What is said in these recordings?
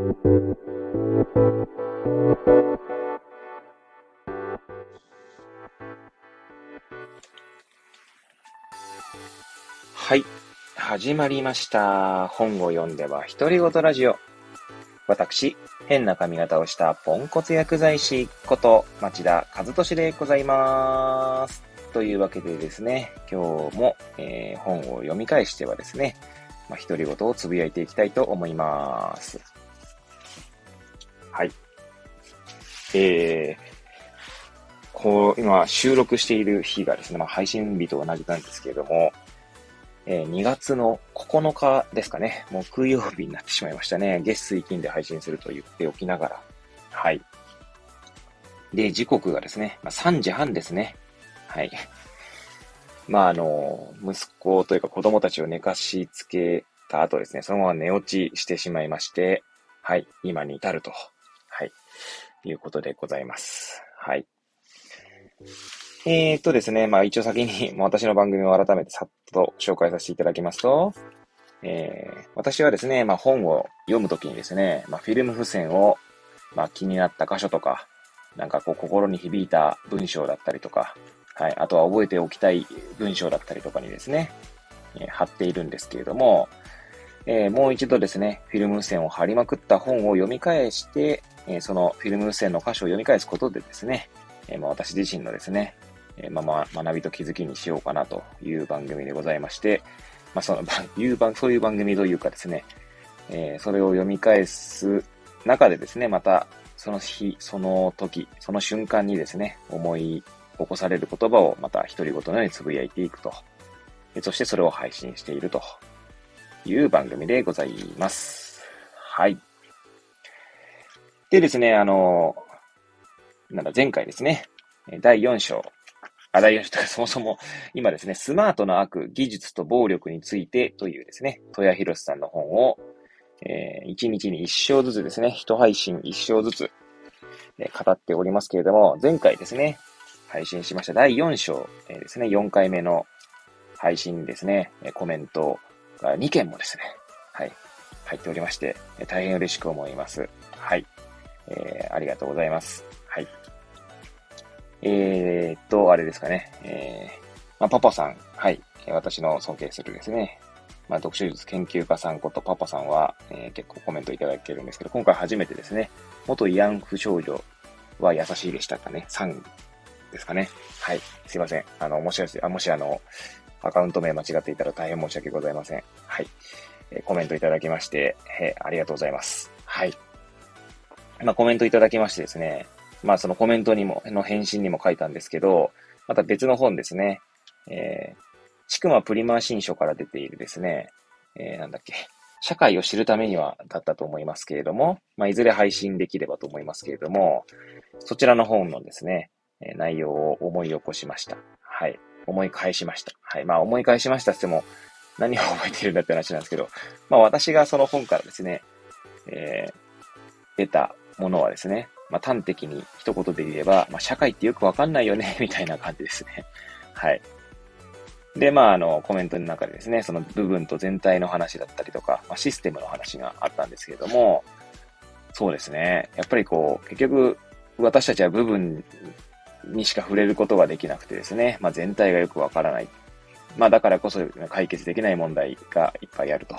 はい。始まりました。本を読んでは独り言ラジオ。私、変な髪型をしたポンコツ薬剤師こと町田和俊でございます。というわけでですね、今日も、えー、本を読み返してはですね、まあ、独り言をつぶやいていきたいと思います。えー、こう、今収録している日がですね、まあ、配信日と同じなんですけれども、えー、2月の9日ですかね、木曜日になってしまいましたね。月水金で配信すると言っておきながら。はい。で、時刻がですね、まあ、3時半ですね。はい。まあ、あの、息子というか子供たちを寝かしつけた後ですね、そのまま寝落ちしてしまいまして、はい、今に至ると、はい、いうことでございます。はい。えー、っとですね、まあ一応先に 私の番組を改めてさっと紹介させていただきますと、えー、私はですね、まあ本を読むときにですね、まあフィルム付箋を、まあ気になった箇所とか、なんかこう心に響いた文章だったりとか、はい、あとは覚えておきたい文章だったりとかにですね、えー、貼っているんですけれども、えー、もう一度ですね、フィルム付箋を貼りまくった本を読み返して、え、そのフィルム付箋の箇所を読み返すことでですね、えま、私自身のですね、えま、ま学びと気づきにしようかなという番組でございまして、まあ、その、いう番、そういう番組というかですね、えそれを読み返す中でですね、また、その日、その時、その瞬間にですね、思い起こされる言葉をまた独り言のようにつぶやいていくと。そしてそれを配信しているという番組でございます。はい。でですね、あの、なんだ、前回ですね、第4章、あ、第4章とかそもそも、今ですね、スマートな悪、技術と暴力についてというですね、戸谷博さんの本を、えー、1日に1章ずつですね、1配信1章ずつ、えー、語っておりますけれども、前回ですね、配信しました第4章、えー、ですね、4回目の配信ですね、コメントが2件もですね、はい、入っておりまして、大変嬉しく思います。はい。えー、ありがとうございます。はい。えー、っと、あれですかね。えー、まあ、パパさん、はい。私の尊敬するですね。まあ、読書術研究家さんことパパさんは、えー、結構コメントいただけるんですけど、今回初めてですね、元慰安婦少女は優しいでしたかね。3ですかね。はい。すいません。あの、もし、あ、もしあの、アカウント名間違っていたら大変申し訳ございません。はい。えー、コメントいただきまして、えー、ありがとうございます。はい。まあ、コメントいただきましてですね、まあ、そのコメントにも、の返信にも書いたんですけど、また別の本ですね、えー、ちくまプリマー新書から出ているですね、えー、なんだっけ、社会を知るためにはだったと思いますけれども、まあ、いずれ配信できればと思いますけれども、そちらの本のですね、え内容を思い起こしました。はい。思い返しました。はい。まあ、思い返しましたっても、何を覚えてるんだって話なんですけど、まあ、私がその本からですね、えー、出たものはですね、まあ、端的に一言で言えば、まあ、社会ってよくわかんないよね、みたいな感じですね。はい。で、まあ、あの、コメントの中でですね、その部分と全体の話だったりとか、まあ、システムの話があったんですけれども、そうですね。やっぱりこう、結局、私たちは部分にしか触れることができなくてですね、まあ、全体がよくわからない。まあ、だからこそ解決できない問題がいっぱいあると。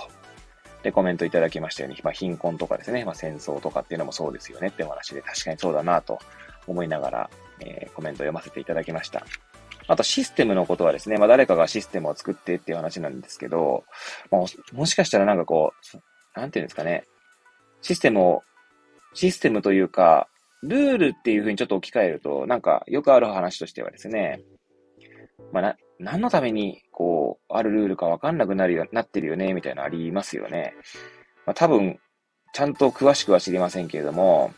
で、コメントいただきましたように、まあ、貧困とかですね、まあ、戦争とかっていうのもそうですよねってお話で、確かにそうだなと思いながら、えー、コメントを読ませていただきました。あと、システムのことはですね、まあ、誰かがシステムを作ってっていう話なんですけど、ももしかしたらなんかこう、なんていうんですかね、システムを、システムというか、ルールっていうふうにちょっと置き換えると、なんかよくある話としてはですね、まあ、な、何のために、こう、あるルールかわかんなくなるよ、なってるよね、みたいなのありますよね。まあ、多分、ちゃんと詳しくは知りませんけれども、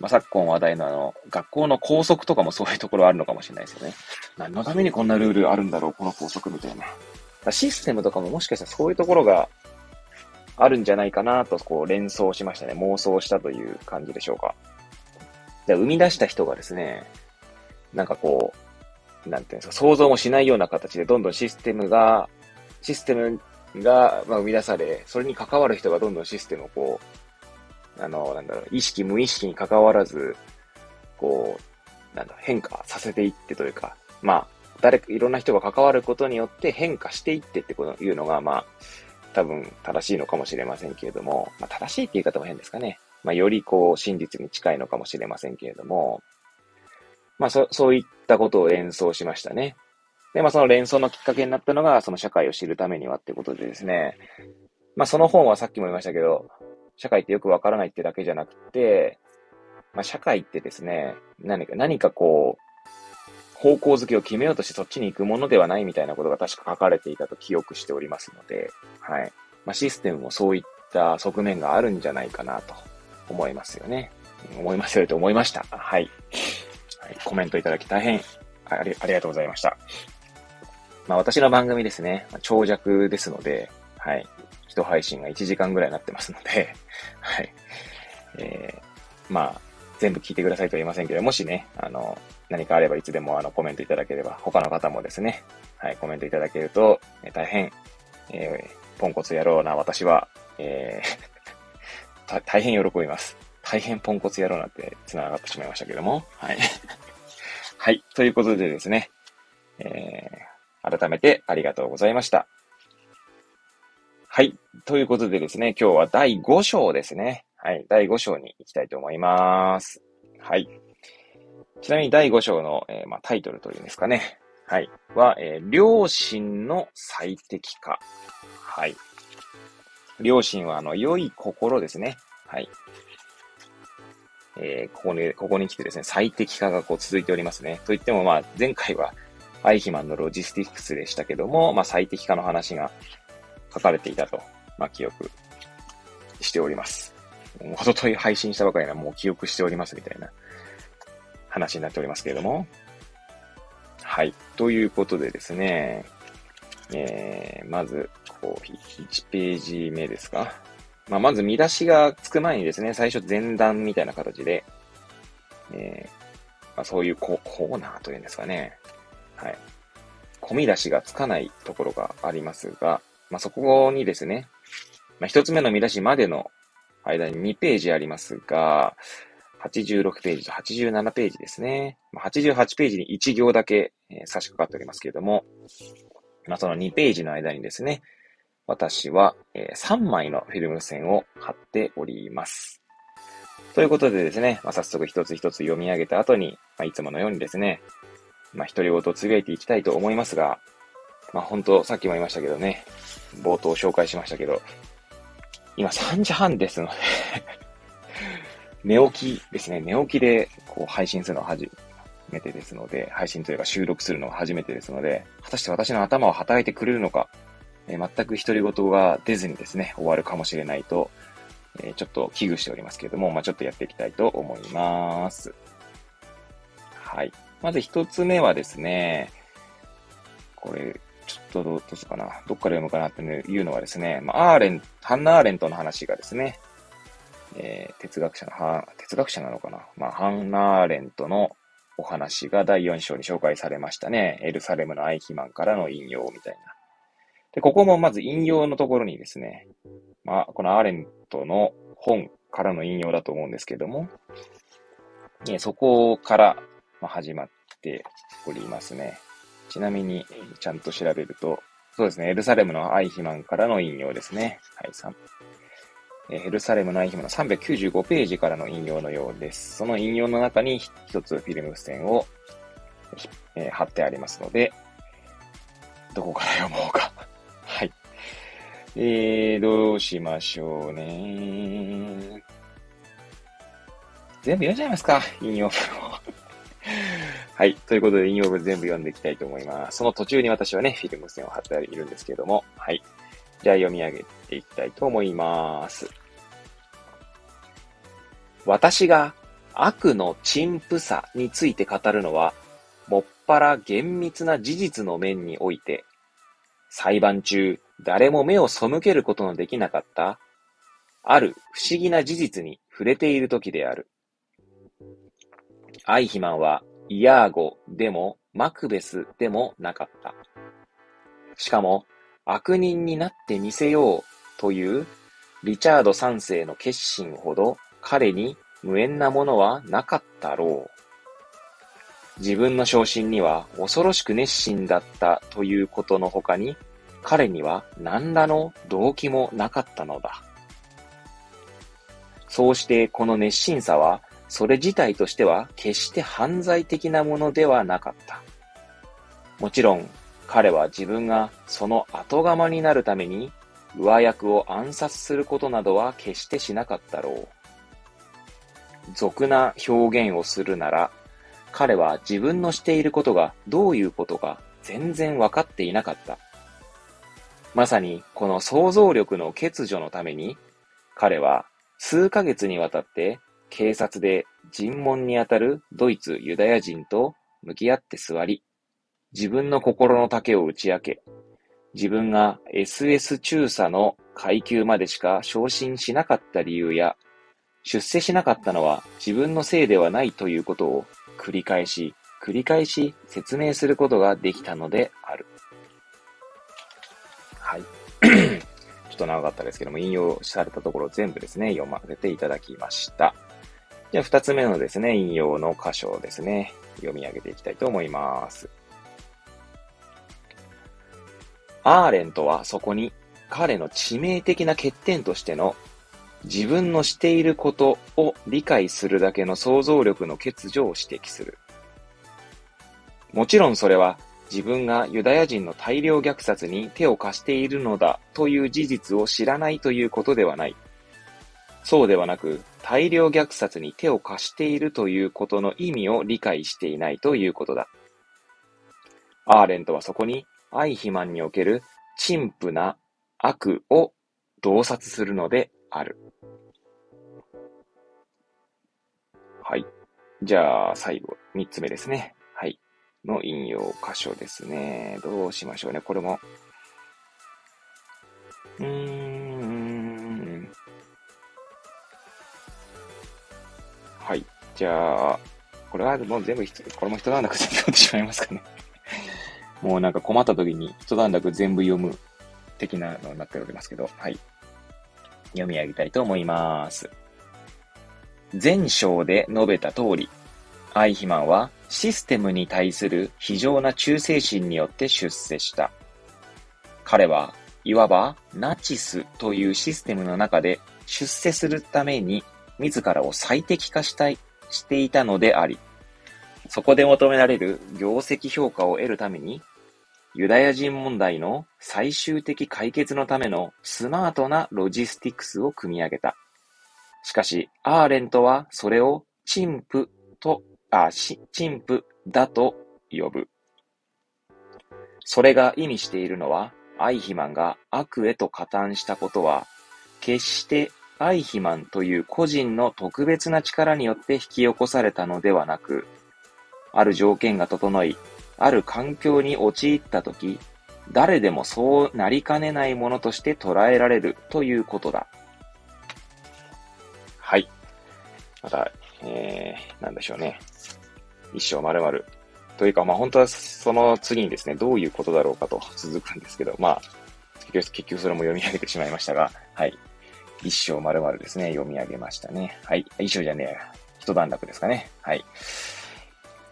まあ、昨今話題のあの、学校の校則とかもそういうところあるのかもしれないですよね。何のためにこんなルールあるんだろう、この校則みたいな。システムとかももしかしたらそういうところがあるんじゃないかなと、こう連想しましたね。妄想したという感じでしょうか。で、生み出した人がですね、なんかこう、なんていうんですか、想像もしないような形でどんどんシステムが、システムが、まあ、生み出され、それに関わる人がどんどんシステムをこう、あの、なんだろう、意識無意識に関わらず、こう、なんだ、変化させていってというか、まあ、誰か、いろんな人が関わることによって変化していってってこというのが、まあ、多分正しいのかもしれませんけれども、まあ、正しいって言い方も変ですかね。まあ、よりこう、真実に近いのかもしれませんけれども、まあ、そ、そういったことを連想しましたね。で、まあ、その連想のきっかけになったのが、その社会を知るためにはってことでですね、まあ、その本はさっきも言いましたけど、社会ってよくわからないってだけじゃなくて、まあ、社会ってですね、何か、何かこう、方向づけを決めようとしてそっちに行くものではないみたいなことが確か書かれていたと記憶しておりますので、はい。まあ、システムもそういった側面があるんじゃないかなと思いますよね。思いますよと思いました。はい。はい、コメントいただき大変ありありがとうございました。まあ私の番組ですね、長尺ですので、はい。一配信が1時間ぐらいになってますので、はい。えー、まあ、全部聞いてくださいとは言いませんけど、もしね、あの、何かあればいつでもあのコメントいただければ、他の方もですね、はい、コメントいただけると、え、大変、えー、ポンコツ野郎な私は、えー 大変喜びます。大変ポンコツ野郎なんて繋がってしまいましたけども、はい。はい、ということでですね、えー、改めてありがとうございました。はい。ということでですね、今日は第5章ですね。はい。第5章に行きたいと思います。はい。ちなみに第5章の、えー、まあ、タイトルというんですかね。はい。は、えー、良心の最適化。はい。良心は、あの、良い心ですね。はい。えー、ここに、ここに来てですね、最適化がこう続いておりますね。といっても、まあ、前回は、アイヒマンのロジスティックスでしたけども、まあ、最適化の話が書かれていたと、まあ、記憶しております。おととい配信したばかりなもう記憶しておりますみたいな話になっておりますけれども。はい。ということでですね、えー、まず、こう、1ページ目ですか。まあ、まず見出しがつく前にですね、最初前段みたいな形で、えー、まあ、そういうココーナーというんですかね。はい。込み出しがつかないところがありますが、まあ、そこにですね、まあ、一つ目の見出しまでの間に2ページありますが、86ページと87ページですね。88ページに1行だけ、え、差し掛かっておりますけれども、まあ、その2ページの間にですね、私は、え、3枚のフィルム線を貼っております。ということでですね、まあ、早速一つ一つ読み上げた後に、まあ、いつものようにですね、まあ、独り言をつぶやいていきたいと思いますが、まあ、本当さっきも言いましたけどね、冒頭紹介しましたけど、今3時半ですので 寝起きですね。寝起きでこう配信するのは初めてですので、配信というか収録するのは初めてですので、果たして私の頭を働いてくれるのか、えー、全く独り言が出ずにですね、終わるかもしれないと、えー、ちょっと危惧しておりますけれども、まあ、ちょっとやっていきたいと思います。はい。まず一つ目はですね、これ、ちょっとどうするかな。どっから読むかなっていうのはですね、まあ、アーレン、ハンナ・アーレントの話がですね、えー、哲学者の、は、哲学者なのかな。まあ、ハンナ・アーレントのお話が第4章に紹介されましたね。エルサレムのアイヒマンからの引用みたいな。で、ここもまず引用のところにですね、まあ、このアーレントの本からの引用だと思うんですけども、ね、そこから始まっておりますね。ちなみに、ちゃんと調べると、そうですね、エルサレムのアイヒマンからの引用ですね。はい、3。エルサレムのアイヒマンの395ページからの引用のようです。その引用の中に一つフィルム線を、えー、貼ってありますので、どこから読もうか。えー、どうしましょうね。全部読んじゃいますか、引用文を。はい。ということで、引用文全部読んでいきたいと思います。その途中に私はね、フィルム線を貼っているんですけれども、はい。じゃあ読み上げていきたいと思います。私が悪の陳腐さについて語るのは、もっぱら厳密な事実の面において、裁判中、誰も目を背けることのできなかった、ある不思議な事実に触れている時である。アイヒマンはイヤーゴでもマクベスでもなかった。しかも、悪人になってみせようというリチャード3世の決心ほど彼に無縁なものはなかったろう。自分の昇進には恐ろしく熱心だったということの他に、彼には何らの動機もなかったのだ。そうしてこの熱心さは、それ自体としては決して犯罪的なものではなかった。もちろん、彼は自分がその後釜になるために上役を暗殺することなどは決してしなかったろう。俗な表現をするなら、彼は自分のしていることがどういうことか全然わかっていなかった。まさにこの想像力の欠如のために、彼は数ヶ月にわたって警察で尋問にあたるドイツユダヤ人と向き合って座り、自分の心の丈を打ち明け、自分が SS 中佐の階級までしか昇進しなかった理由や、出世しなかったのは自分のせいではないということを繰り返し、繰り返し説明することができたのである。ちょっと長かったですけども、引用されたところ全部ですね、読ませていただきました。じゃあ、二つ目のですね、引用の箇所をですね、読み上げていきたいと思います。アーレントはそこに彼の致命的な欠点としての自分のしていることを理解するだけの想像力の欠如を指摘する。もちろんそれは自分がユダヤ人の大量虐殺に手を貸しているのだという事実を知らないということではない。そうではなく、大量虐殺に手を貸しているということの意味を理解していないということだ。アーレントはそこに愛肥満における陳腐な悪を洞察するのである。はい。じゃあ、最後、三つ目ですね。の引用箇所ですね。どうしましょうね。これも。うーん。はい。じゃあ、これはもう全部、これも一段落全部読んでしまいますかね。もうなんか困った時に一段落全部読む的なのになっておりますけど、はい。読み上げたいと思います。前章で述べた通り、アイヒマンはシステムに対する非常な忠誠心によって出世した。彼はいわばナチスというシステムの中で出世するために自らを最適化したい、していたのであり、そこで求められる業績評価を得るために、ユダヤ人問題の最終的解決のためのスマートなロジスティクスを組み上げた。しかし、アーレントはそれを陳腐と、あ、陳腐だと呼ぶ。それが意味しているのは、アイヒマンが悪へと加担したことは、決してアイヒマンという個人の特別な力によって引き起こされたのではなく、ある条件が整い、ある環境に陥ったとき、誰でもそうなりかねないものとして捉えられるということだ。はい。また、えー、なんでしょうね。一生丸々。というか、まあ本当はその次にですね、どういうことだろうかと続くんですけど、まあ、結局それも読み上げてしまいましたが、はい。一生丸々ですね、読み上げましたね。はい。一生じゃねえ。一段落ですかね。はい。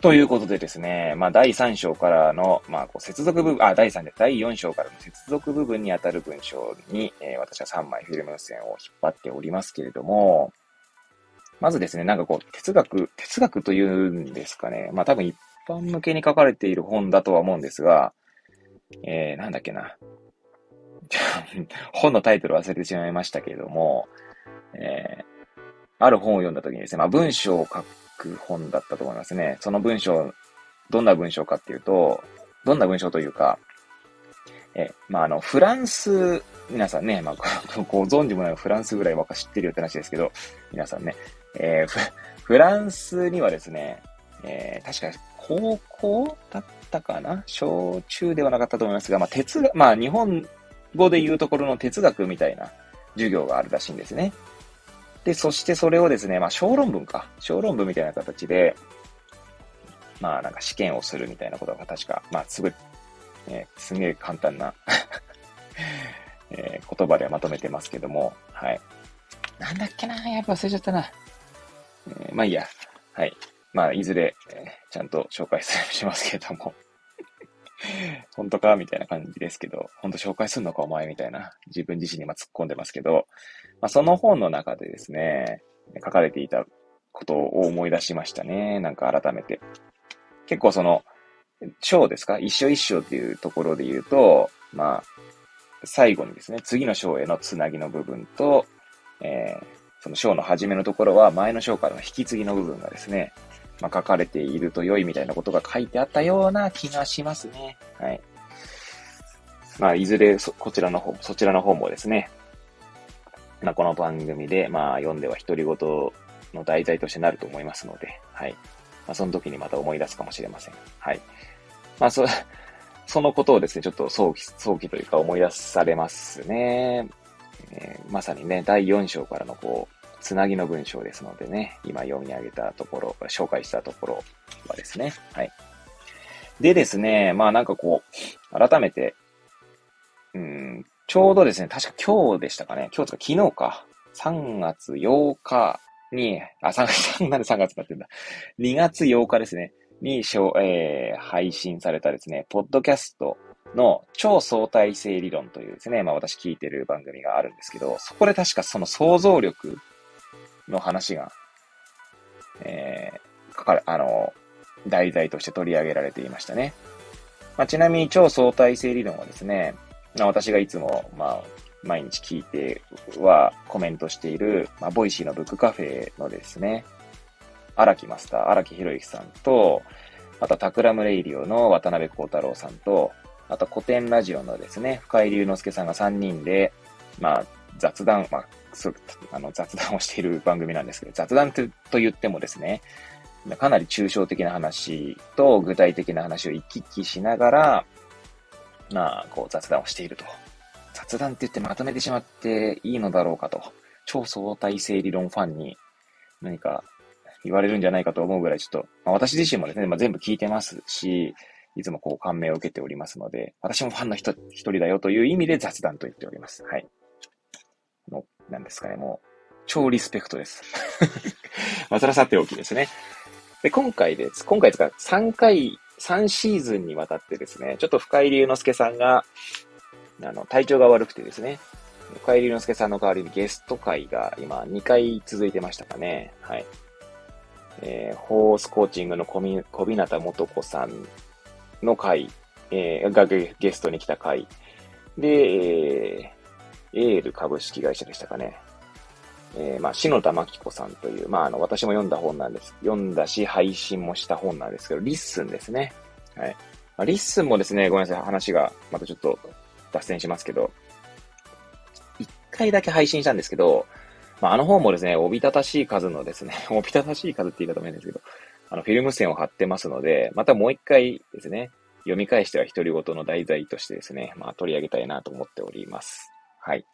ということでですね、まあ、第3章からの、まあ、こう接続部分、あ、第3で、第4章からの接続部分にあたる文章に、えー、私は3枚フィルム線を引っ張っておりますけれども、まずですね、なんかこう、哲学、哲学というんですかね。まあ、多分一般向けに書かれている本だとは思うんですが、えー、なんだっけな。本のタイトル忘れてしまいましたけれども、えー、ある本を読んだ時にですね、まあ文章を書く本だったと思いますね。その文章、どんな文章かっていうと、どんな文章というか、え、まあ、あの、フランス、皆さんね、まあ、ご存知もないフランスぐらいか知ってるよって話ですけど、皆さんね、えー、フランスにはですね、えー、確か高校だったかな？小中ではなかったと思いますが、まあ、哲学、まあ、日本語で言うところの哲学みたいな授業があるらしいんですね。で、そしてそれをですね、まあ、小論文か。小論文みたいな形で、まあ、なんか試験をするみたいなことが確か、まあ、すごい、えー、すげえ簡単な えー、言葉ではまとめてますけども、はい。なんだっけな？やっぱ忘れちゃったな。えー、まあいいや。はい。まあ、いずれ、えー、ちゃんと紹介しますけれども 本当か？みたいな感じですけど、本当紹介すんのかお前？みたいな、自分自身に今突っ込んでますけど、まあ、その本の中でですね、書かれていたことを思い出しましたね。なんか改めて。結構その、章ですか？一章一章っていうところで言うと、まあ、最後にですね、次の章へのつなぎの部分と、えー、その章の初めのところは前の章からの引き継ぎの部分がですね、まあ、書かれていると良いみたいなことが書いてあったような気がしますね。はい。まあ、いずれそこちらの方、そちらの方もですね、まあ、この番組で、まあ、読んでは独り言の題材としてなると思いますので、はい。まあ、その時にまた思い出すかもしれません。はい。まあ、そ、そのことをですね、ちょっと早期、早期というか思い出されますね。えー、まさにね、第4章からのこう、つなぎの文章ですのでね、今読み上げたところ、紹介したところはですね、はい。でですね、まあなんかこう、改めて、うん、ちょうどですね、確か今日でしたかね、今日とか昨日か、3月8日に、あ、3月、なんで3月になってんだ。2月8日ですね、に、えー、配信されたですね、ポッドキャストの超相対性理論というですね、まあ私聞いてる番組があるんですけど、そこで確かその想像力の話が、えー、かかる、あの、題材として取り上げられていましたね。まあ、ちなみに超相対性理論はですね、まあ、私がいつも、まあ、毎日聞いてはコメントしている、まあ、ボイシーのブックカフェのですね、荒木マスター、荒木博之さんと、あと、タクラムレディオの渡辺幸太郎さんと、あと、コテンラジオのですね、深井龍之介さんが3人で、まあ、雑談、まあ、あの雑談をしている番組なんですけど、雑談と言ってもですね、かなり抽象的な話と具体的な話を行き来しながら、まあ、こう雑談をしていると。雑談って言ってまとめてしまっていいのだろうかと。超相対性理論ファンに何か言われるんじゃないかと思うぐらいちょっと、まあ、私自身もですね、まあ、全部聞いてますし、いつもこう感銘を受けておりますので、私もファンの人一人だよという意味で雑談と言っております。はい。の、なんですかね、もう、超リスペクトです。まあ、それはさておきですね。で、今回です。今回ですか、3回、3シーズンにわたってですね、ちょっと深井龍之介さんが、あの、体調が悪くてですね、深井龍之介さんの代わりにゲスト回が今2回続いてましたかね。はい。えー、ホースコーチングの小日向素子さんの回、えー、がゲストに来た回。で、えエール株式会社でしたかね。えー、まあ、篠田真貴子さんという、まあ、あの、私も読んだ本なんです。読んだし、配信もした本なんですけど、リッスンですね。はい。まあ、リッスンもですね、ごめんなさい、話が、またちょっと脱線しますけど、一回だけ配信したんですけど、まあ、あの本もですね、おびただしい数のですね、おびただしい数って言い方もいいんですけど、あの、フィルム付箋を貼ってますので、またもう一回ですね、読み返しては独り言の題材としてですね、まあ、取り上げたいなと思っております。はい。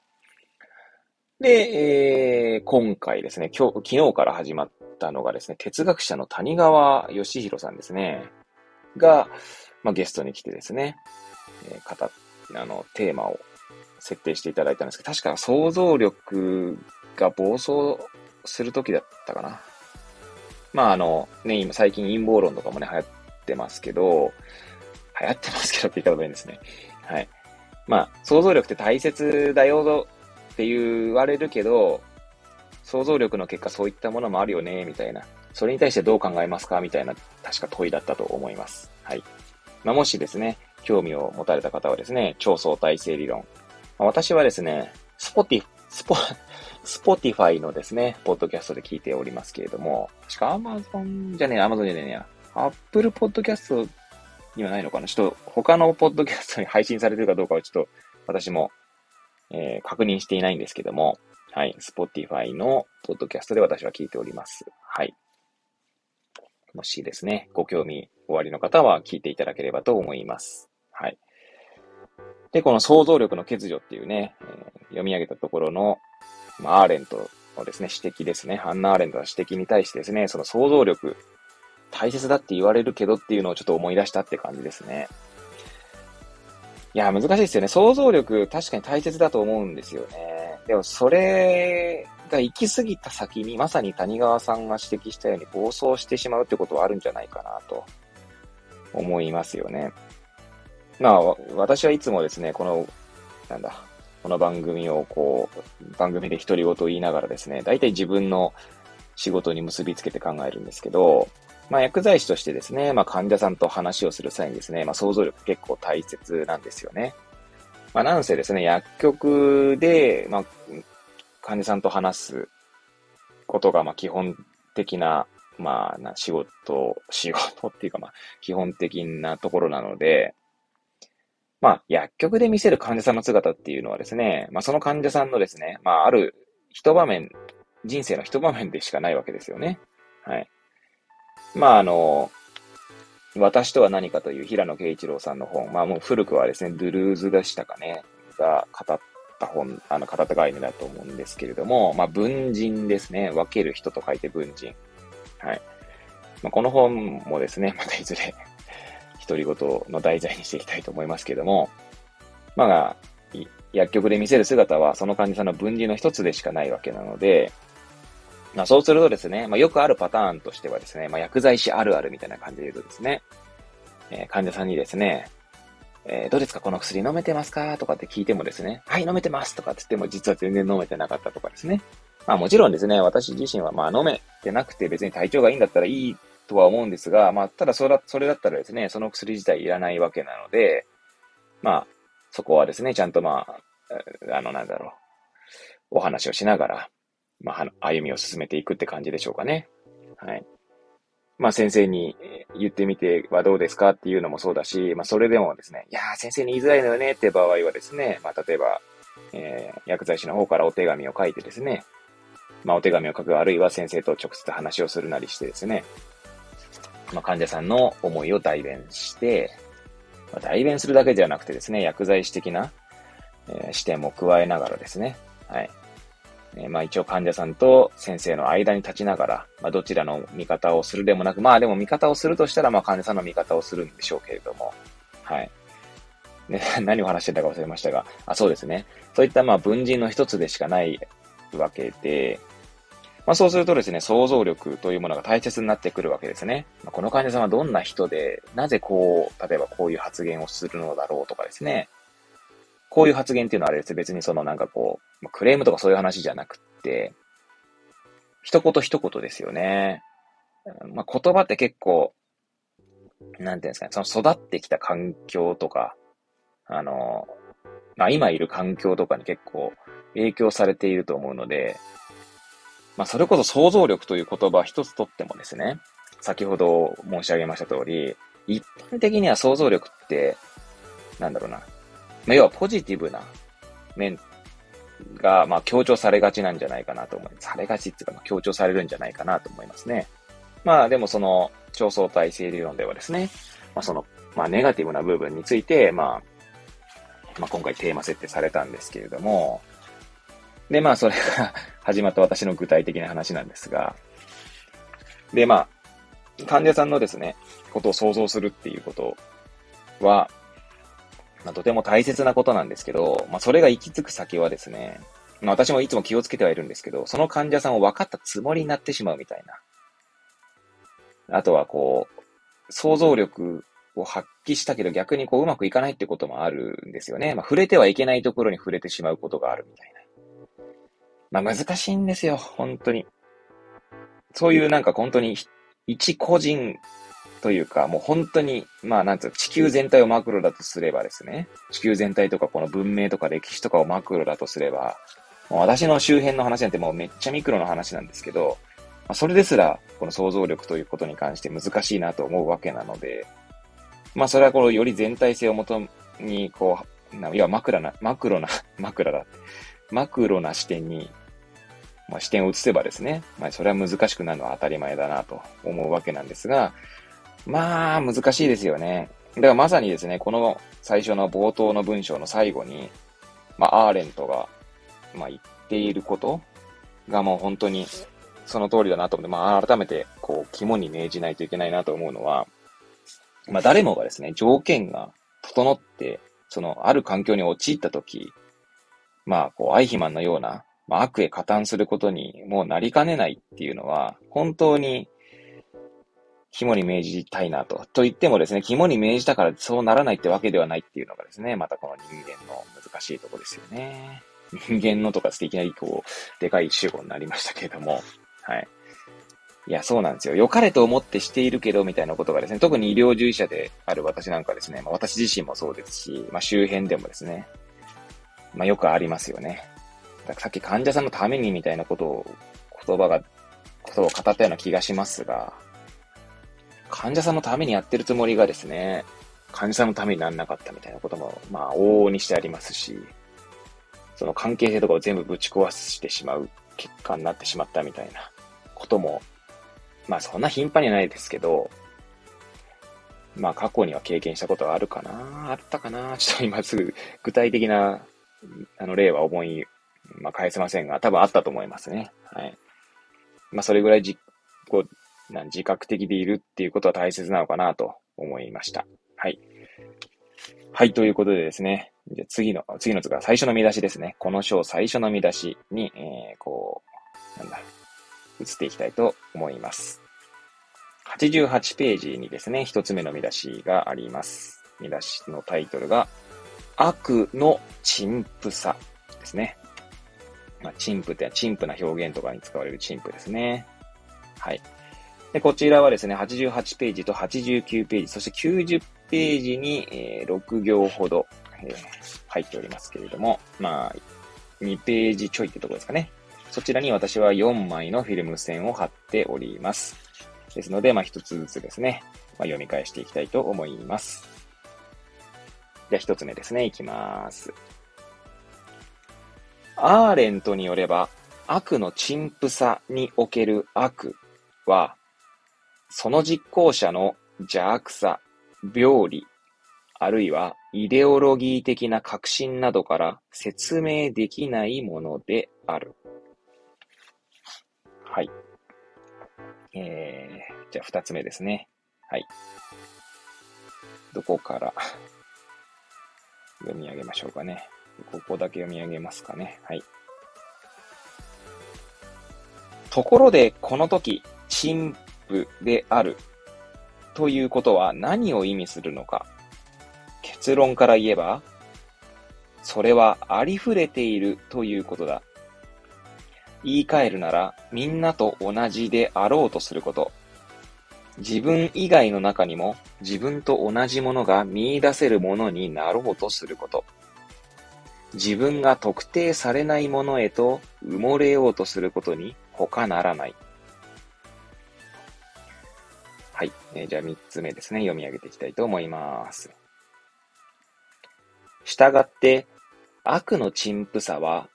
で、えー、今回ですね、今日、昨日から始まったのがですね、哲学者の谷川義弘さんですね、が、まあ、ゲストに来てですね、えー、語あの、テーマを設定していただいたんですけど、確か想像力が暴走するときだったかな。まあ、あの、ね、今最近陰謀論とかもね、流行ってますけど、流行ってますけどって言った方がいいんですね。はい。まあ、想像力って大切だよって言われるけど、想像力の結果そういったものもあるよね、みたいな。それに対してどう考えますかみたいな、確か問いだったと思います。はい。まあ、もしですね、興味を持たれた方はですね、超相対性理論。まあ、私はですね、スポティ、スポ、スポティファイのですね、ポッドキャストで聞いておりますけれども、確かアマゾンじゃねえ、アマゾンじゃねえや。アップルポッドキャストにはないのかな？ちょっと他のポッドキャストに配信されてるかどうかはちょっと私も、えー、確認していないんですけども、はい、Spotify のポッドキャストで私は聞いております。はい。もしですね、ご興味おありの方は聞いていただければと思います。はい。で、この想像力の欠如っていうね、えー、読み上げたところの、まあ、アーレントのですね、指摘ですね。ハンナ・アーレントの指摘に対してですね、その想像力大切だって言われるけどっていうのをちょっと思い出したって感じですね。いや、難しいですよね。想像力、確かに大切だと思うんですよね。でも、それが行き過ぎた先に、まさに谷川さんが指摘したように暴走してしまうってことはあるんじゃないかなと思いますよね。まあ、私はいつもですね、この、なんだ、この番組をこう、番組で独り言を言いながらですね、大体自分の仕事に結びつけて考えるんですけど、まあ、薬剤師としてですね、まあ、患者さんと話をする際にですね、まあ、想像力結構大切なんですよね。まあ、なんせですね、薬局で、まあ、患者さんと話すことが、まあ、基本的な、まあ、な仕事、仕事っていうか、まあ、基本的なところなので、まあ、薬局で見せる患者さんの姿っていうのはですね、まあ、その患者さんのですね、まあ、ある一場面、人生の一場面でしかないわけですよね。はい。まあ、あの、私とは何かという平野啓一郎さんの本、まあもう古くはですね、ドゥルーズでしたかね、が語った本、あの、語った概念だと思うんですけれども、まあ文人ですね、分ける人と書いて文人。はい。まあ、この本もですね、またいずれ独り言の題材にしていきたいと思いますけども、まあ、薬局で見せる姿はその患者さんの分離の一つでしかないわけなので、まあ、そうするとですね、まあ、よくあるパターンとしてはですね、まあ、薬剤師あるあるみたいな感じで言うとですね、えー、患者さんにですね、えー、どうですか？この薬飲めてますか？とかって聞いてもですね、はい、飲めてますとかって言っても実は全然飲めてなかったとかですね。まあもちろんですね、私自身はまあ飲めてなくて別に体調がいいんだったらいいとは思うんですが、まあただそれそれだったらですね、その薬自体いらないわけなので、まあそこはですね、ちゃんとまあ、あのなんだろう、お話をしながら、まあ、歩みを進めていくって感じでしょうかね。はい。まあ、先生に言ってみてはどうですかっていうのもそうだし、まあ、それでもですね、いや先生に言いづらいのよねって場合はですね、まあ、例えば、えー、薬剤師の方からお手紙を書いてですね、まあ、お手紙を書く、あるいは先生と直接話をするなりしてですね、まあ、患者さんの思いを代弁して、まあ、代弁するだけではなくてですね、薬剤師的な、えー、視点も加えながらですね、はい。えー、まあ一応患者さんと先生の間に立ちながら、まあどちらの味方をするでもなく、まあでも味方をするとしたら、まあ患者さんの味方をするんでしょうけれども、はい。ね、何を話してたか忘れましたが、あ、そうですね。そういったまあ文人の一つでしかないわけで、まあそうするとですね、想像力というものが大切になってくるわけですね。まあ、この患者さんはどんな人で、なぜこう、例えばこういう発言をするのだろうとかですね、こういう発言っていうのはあれです別にそのなんかこう、クレームとかそういう話じゃなくって、一言一言ですよね。まあ、言葉って結構、なんていうんですかね、その育ってきた環境とか、あの、まあ、今いる環境とかに結構影響されていると思うので、まあ、それこそ想像力という言葉一つとってもですね、先ほど申し上げました通り、一般的には想像力って、なんだろうな、まあ、要はポジティブな面が、まあ、強調されがちなんじゃないかなと思います。されがちっていうか、ま、強調されるんじゃないかなと思いますね。まあ、でもその、超相対性理論ではですね、まあ、その、まあ、ネガティブな部分について、まあ、まあ、今回テーマ設定されたんですけれども、で、まあ、それが 始まった私の具体的な話なんですが、で、まあ、患者さんのですね、ことを想像するっていうことは、まあ、とても大切なことなんですけど、まあ、それが行き着く先はですね、まあ、私もいつも気をつけてはいるんですけど、その患者さんを分かったつもりになってしまうみたいな。あとはこう、想像力を発揮したけど逆にこううまくいかないってこともあるんですよね。まあ、触れてはいけないところに触れてしまうことがあるみたいな。まあ、難しいんですよ、本当に。そういうなんか本当に一個人というか、もう本当に、まあなんつう地球全体をマクロだとすればですね、地球全体とかこの文明とか歴史とかをマクロだとすれば、もう私の周辺の話なんてもうめっちゃミクロの話なんですけど、まあ、それですら、この想像力ということに関して難しいなと思うわけなので、まあそれはこのより全体性をもとに、こう、いわマクロな、マクロな、マクロだって、マクロな視点に、まあ、視点を移せばですね、まあそれは難しくなるのは当たり前だなと思うわけなんですが、まあ、難しいですよね。だからまさにですね、この最初の冒頭の文章の最後に、まあ、アーレントが、まあ、言っていることがもう本当にその通りだなと思って、まあ、改めて、こう、肝に銘じないといけないなと思うのは、まあ、誰もがですね、条件が整って、その、ある環境に陥ったとき、まあ、こう、アイヒマンのようなま、悪へ加担することにもうなりかねないっていうのは、本当に肝に銘じたいなと。と言ってもですね、肝に銘じたからそうならないってわけではないっていうのがですね、またこの人間の難しいとこですよね。人間のとか素敵なりこう、でかい主語になりましたけれども、はい。いや、そうなんですよ。良かれと思ってしているけど、みたいなことがですね、特に医療従事者である私なんかですね、まあ、私自身もそうですし、まあ、周辺でもですね、まあ、よくありますよね。さっき患者さんのためにみたいなことを、言葉が、ことを語ったような気がしますが、患者さんのためにやってるつもりがですね、患者さんのためにならなかったみたいなことも、まあ、往々にしてありますし、その関係性とかを全部ぶち壊してしまう結果になってしまったみたいなことも、まあそんな頻繁にはないですけど、まあ過去には経験したことがあるかなあったかなちょっと今すぐ具体的な、あの例は思い、まあ返せませんが、多分あったと思いますね。はい。まあそれぐらいじ、こう、な自覚的でいるっていうことは大切なのかなと思いました。はい。はい、ということでですね。じゃ次の、次の図が最初の見出しですね。この章最初の見出しに、えー、こう、なんだ、移っていきたいと思います。88ページにですね、一つ目の見出しがあります。見出しのタイトルが、悪の陳腐さですね。まあ、陳腐って陳腐な表現とかに使われる陳腐ですね。はい。で、こちらはですね、88ページと89ページ、そして90ページに、えー、6行ほど、えー、入っておりますけれども、まあ、2ページちょいってとこですかね。そちらに私は4枚のフィルム線を貼っております。ですので、まあ、一つずつですね、まあ、読み返していきたいと思います。じゃあ一つ目ですね、いきます。アーレントによれば、悪の陳腐さにおける悪は、その実行者の邪悪さ、病理、あるいはイデオロギー的な革新などから説明できないものである。はい。えー、じゃあ二つ目ですね。はい。どこから読み上げましょうかね。ここだけ読み上げますかね。はい。ところで、この時、陳腐であるということは何を意味するのか。結論から言えば、それはありふれているということだ。言い換えるなら、みんなと同じであろうとすること。自分以外の中にも自分と同じものが見出せるものになろうとすること。自分が特定されないものへと埋もれようとすることに他ならない。はい。えー、じゃあ三つ目ですね。読み上げていきたいと思います。したがって、悪の陳腐さは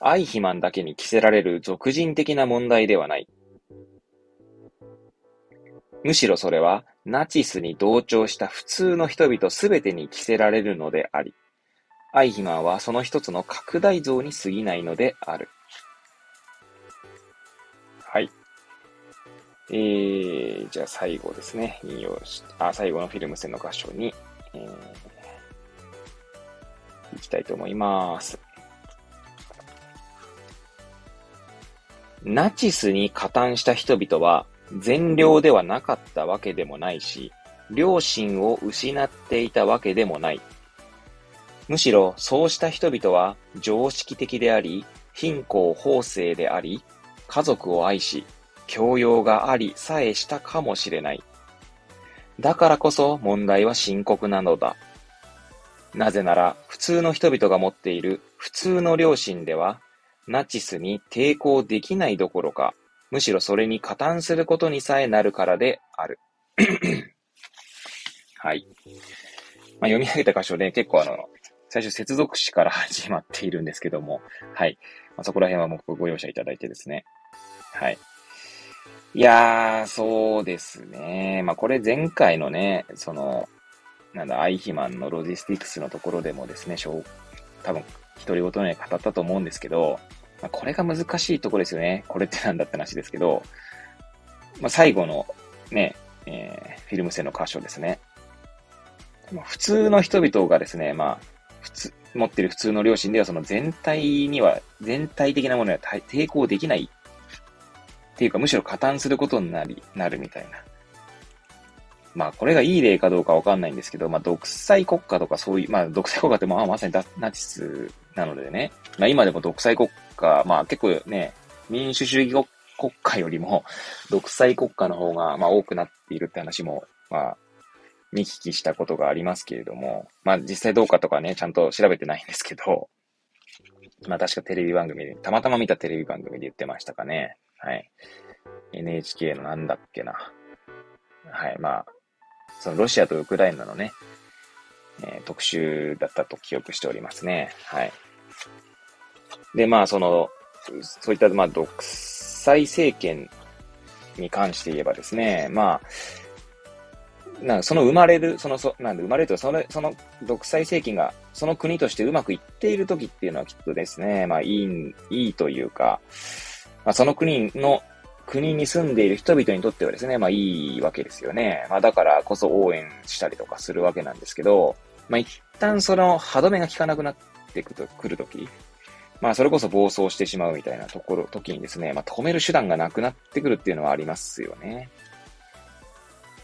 アイヒマンだけに着せられる俗人的な問題ではない。むしろそれはナチスに同調した普通の人々すべてに着せられるのであり、アイヒマンはその一つの拡大像に過ぎないのである。はい。えー、じゃあ最後ですね。引用し、あ、最後のフィルム線の箇所に、えー、行きたいと思います。ナチスに加担した人々は善良ではなかったわけでもないし、良心を失っていたわけでもない。むしろそうした人々は常識的であり、貧困法制であり、家族を愛し、教養がありさえしたかもしれない。だからこそ問題は深刻なのだ。なぜなら、普通の人々が持っている普通の良心では、ナチスに抵抗できないどころか、むしろそれに加担することにさえなるからである。はい。まあ、読み上げた箇所で結構あの、最初接続詞から始まっているんですけども、はい。まあ、そこら辺はもうご容赦いただいてですね。はい。いやー、そうですね。まあ、これ前回のね、その、なんだ、アイヒマンのロジスティクスのところでもですね、多分独り言ね、語ったと思うんですけど、まあ、これが難しいところですよね。これってなんだって話ですけど、まあ、最後のね、えー、フィルム線の箇所ですね。まあ、普通の人々がですね、まあ、持ってる普通の両親ではその全体には、全体的なものには抵抗できないっていうかむしろ加担することになり、なるみたいな。まあこれがいい例かどうかわかんないんですけど、まあ独裁国家とかそういう、まあ独裁国家ってまあまさにナチスなのでね、まあ今でも独裁国家、まあ結構ね、民主主義国家よりも独裁国家の方がまあ多くなっているって話も、まあ見聞きしたことがありますけれども、まあ実際どうかとかね、ちゃんと調べてないんですけど、まあ確かテレビ番組で、たまたま見たテレビ番組で言ってましたかね。はい。NHK のなんだっけな。はい、まあ、そのロシアとウクライナのね、えー、特集だったと記憶しておりますね。はい。で、まあ、その、そういった、まあ、独裁政権に関して言えばですね、まあ、なその生まれる、その、そなんで生まれると、その、その独裁政権が、その国としてうまくいっている時っていうのはきっとですね、まあいい、いいというか、まあその国の、国に住んでいる人々にとってはですね、まあいいわけですよね。まあだからこそ応援したりとかするわけなんですけど、まあ一旦その歯止めが効かなくなってくと、くるとき、まあそれこそ暴走してしまうみたいなところ、時にですね、まあ止める手段がなくなってくるっていうのはありますよね。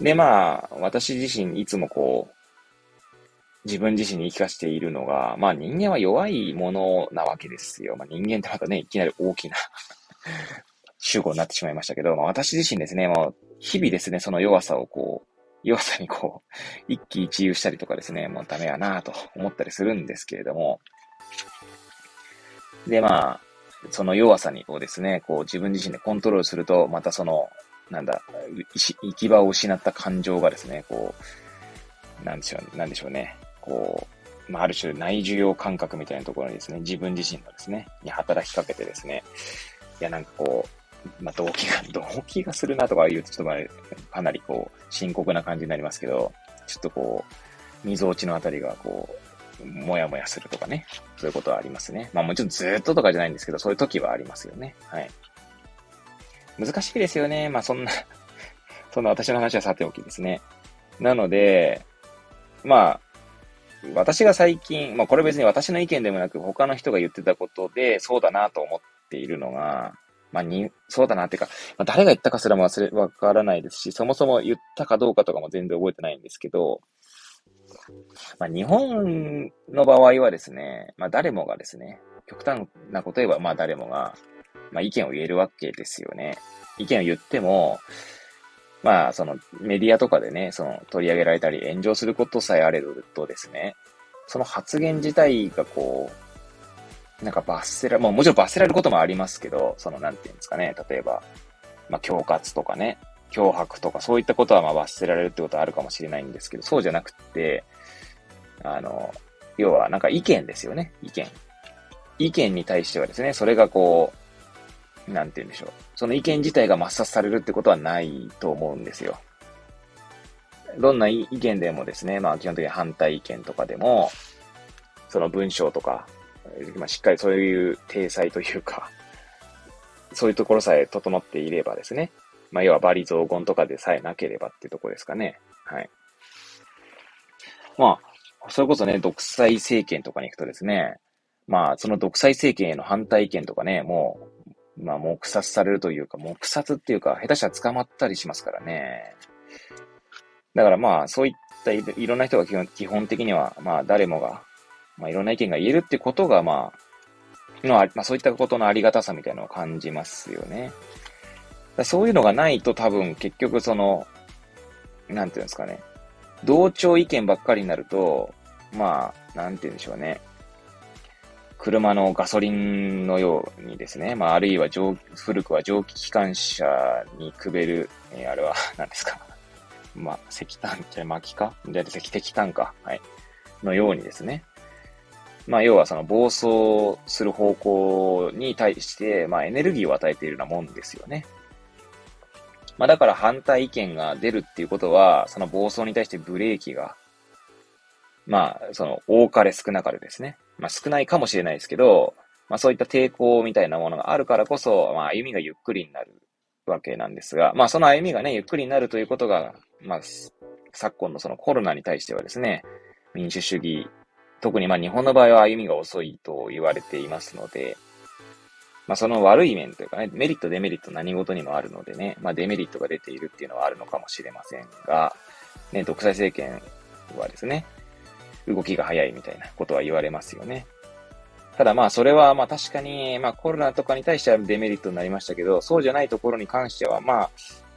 で、まあ、私自身いつもこう、自分自身に言い聞かせているのが、まあ人間は弱いものなわけですよ。まあ人間ってまたね、いきなり大きな 主語になってしまいましたけど、まあ私自身ですね、もう日々ですね、その弱さをこう、弱さにこう、一喜一憂したりとかですね、もうダメやなと思ったりするんですけれども、で、まあ、その弱さにこうですね、こう自分自身でコントロールすると、またそのなんだ、行き場を失った感情がですね、こう、なんでしょう、なんでしょうね、こう、まあ、ある種内需要感覚みたいなところにですね、自分自身のですね、に働きかけてですね、いや、なんかこう、まあ、動機が、動機がするなとか言うと、ちょっとまあ、かなりこう、深刻な感じになりますけど、ちょっとこう、溝落ちのあたりがこう、もやもやするとかね、そういうことはありますね。まあもちろんずっととかじゃないんですけど、そういう時はありますよね。はい。難しいですよね。まあそんな そんな私の話はさておきですね。なので、まあ、私が最近、まあこれ別に私の意見でもなく他の人が言ってたことで、そうだなと思っているのが、まあに、そうだなっていうか、まあ、誰が言ったかすらも忘れ、わからないですし、そもそも言ったかどうかとかも全然覚えてないんですけど、まあ日本の場合はですね、まあ誰もがですね、極端なこと言えば、まあ誰もが、まあ、意見を言えるわけですよね。意見を言っても、まあ、そのメディアとかでね、その取り上げられたり炎上することさえあれるとですね、その発言自体がこう、なんか罰せら、もうもちろん罰せられることもありますけど、そのなんていうんですかね、例えば、まあ、恐喝とかね、脅迫とかそういったことはまあ罰せられるってことはあるかもしれないんですけど、そうじゃなくて、あの、要はなんか意見ですよね、意見。意見に対してはですね、それがこう、なんて言うんでしょう。その意見自体が抹殺されるってことはないと思うんですよ。どんな意見でもですね、まあ基本的に反対意見とかでも、その文章とか、まあ、しっかりそういう体裁というか、そういうところさえ整っていればですね、まあ要はバリ雑言とかでさえなければっていうとこですかね。はい。まあ、それこそね、独裁政権とかに行くとですね、まあ、その独裁政権への反対意見とかね、もう、まあ、黙殺されるというか、黙殺っていうか、下手したら捕まったりしますからね。だからまあ、そういったいろんな人が基本基本的には、まあ、誰もが、まあ、いろんな意見が言えるってことが、まあ、のまあ、そういったことのありがたさみたいなのを感じますよね。そういうのがないと多分結局その、なんていうんですかね。同調意見ばっかりになると、まあ、なんて言うんでしょうね。車のガソリンのようにですね、まあ、あるいは蒸古くは蒸気機関車にくべる、えー、あれは 何ですかまあ、石炭、じゃ薪か？じゃ石石炭か。はい。のようにですね。まあ、要はその暴走する方向に対して、まあ、エネルギーを与えているようなもんですよね。まあ、だから反対意見が出るっていうことは、その暴走に対してブレーキが、まあ、その多かれ少なかれですね。まあ少ないかもしれないですけど、まあそういった抵抗みたいなものがあるからこそ、まあ歩みがゆっくりになるわけなんですが、まあその歩みがね、ゆっくりになるということが、まあ昨今のそのコロナに対してはですね、民主主義特にまあ日本の場合は歩みが遅いと言われていますので、まあその悪い面というかね、メリット、デメリット何事にもあるのでね、まあデメリットが出ているっていうのはあるのかもしれませんが、ね、独裁政権はですね、動きが早いみたいなことは言われますよね。ただまあそれはまあ確かに、まあコロナとかに対してはデメリットになりましたけど、そうじゃないところに関してはまあ、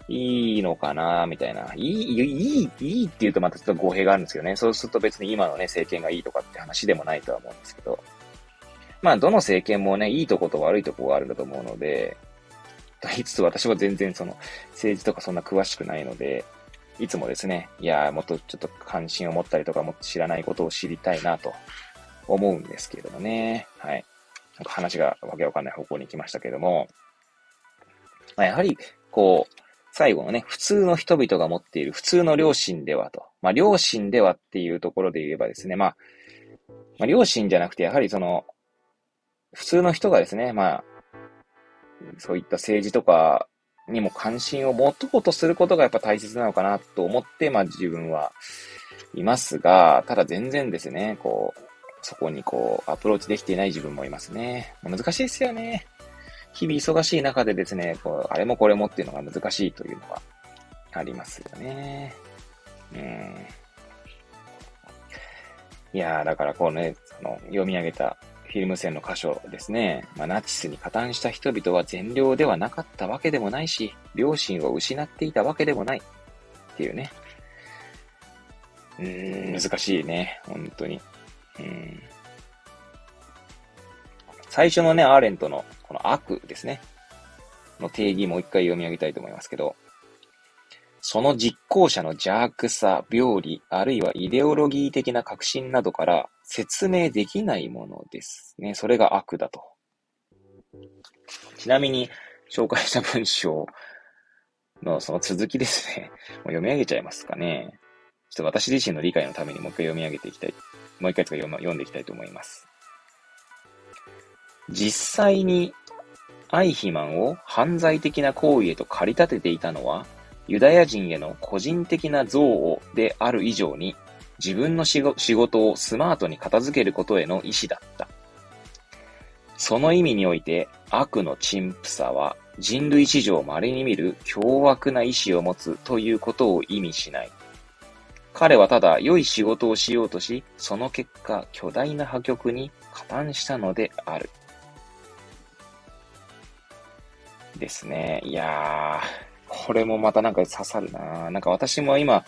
いいのかな、みたいな。いい、いい、いいって言うとまたちょっと語弊があるんですけどね。そうすると別に今のね、政権がいいとかって話でもないとは思うんですけど。まあ、どの政権もね、いいとこと悪いとこがあるんだと思うので、と言いつつ私は全然その、政治とかそんな詳しくないので、いつもですね、いや、もっとちょっと関心を持ったりとか、もっと知らないことを知りたいなと思うんですけれどもね。はい。なんか話がわけわかんない方向に行きましたけれども、まあ、やはり、こう、最後のね、普通の人々が持っている普通の良心ではと。まあ、良心ではっていうところで言えばですね、まあ、まあ、良心じゃなくて、やはりその、普通の人がですね、まあ、そういった政治とかにも関心を持とうとすることがやっぱ大切なのかなと思って、まあ自分はいますが、ただ全然ですね、こう、そこにこう、アプローチできていない自分もいますね。難しいですよね。日々忙しい中でですね、こう、あれもこれもっていうのが難しいというのがありますよね。うん。いやー、だからこうね、その、読み上げたフィルム線の箇所ですね。まあ、ナチスに加担した人々は善良ではなかったわけでもないし、良心を失っていたわけでもない。っていうね。うーん、難しいね。本当に。うん。最初のね、アーレントのこの悪ですね。の定義もう一回読み上げたいと思いますけど、その実行者の邪悪さ、病理、あるいはイデオロギー的な革新などから説明できないものですね。それが悪だと。ちなみに、紹介した文章のその続きですね。もう読み上げちゃいますかね。ちょっと私自身の理解のためにもう一回読み上げていきたい。もう一回とか読んでいきたいと思います。実際にアイヒマンを犯罪的な行為へと駆り立てていたのは、ユダヤ人への個人的な憎悪である以上に、自分の仕事をスマートに片付けることへの意志だった。その意味において、悪の陳腐さは人類史上稀に見る凶悪な意志を持つということを意味しない。彼はただ良い仕事をしようとし、その結果巨大な破局に加担したのである。ですね。いやー、これもまたなんか刺さるななんか私も今、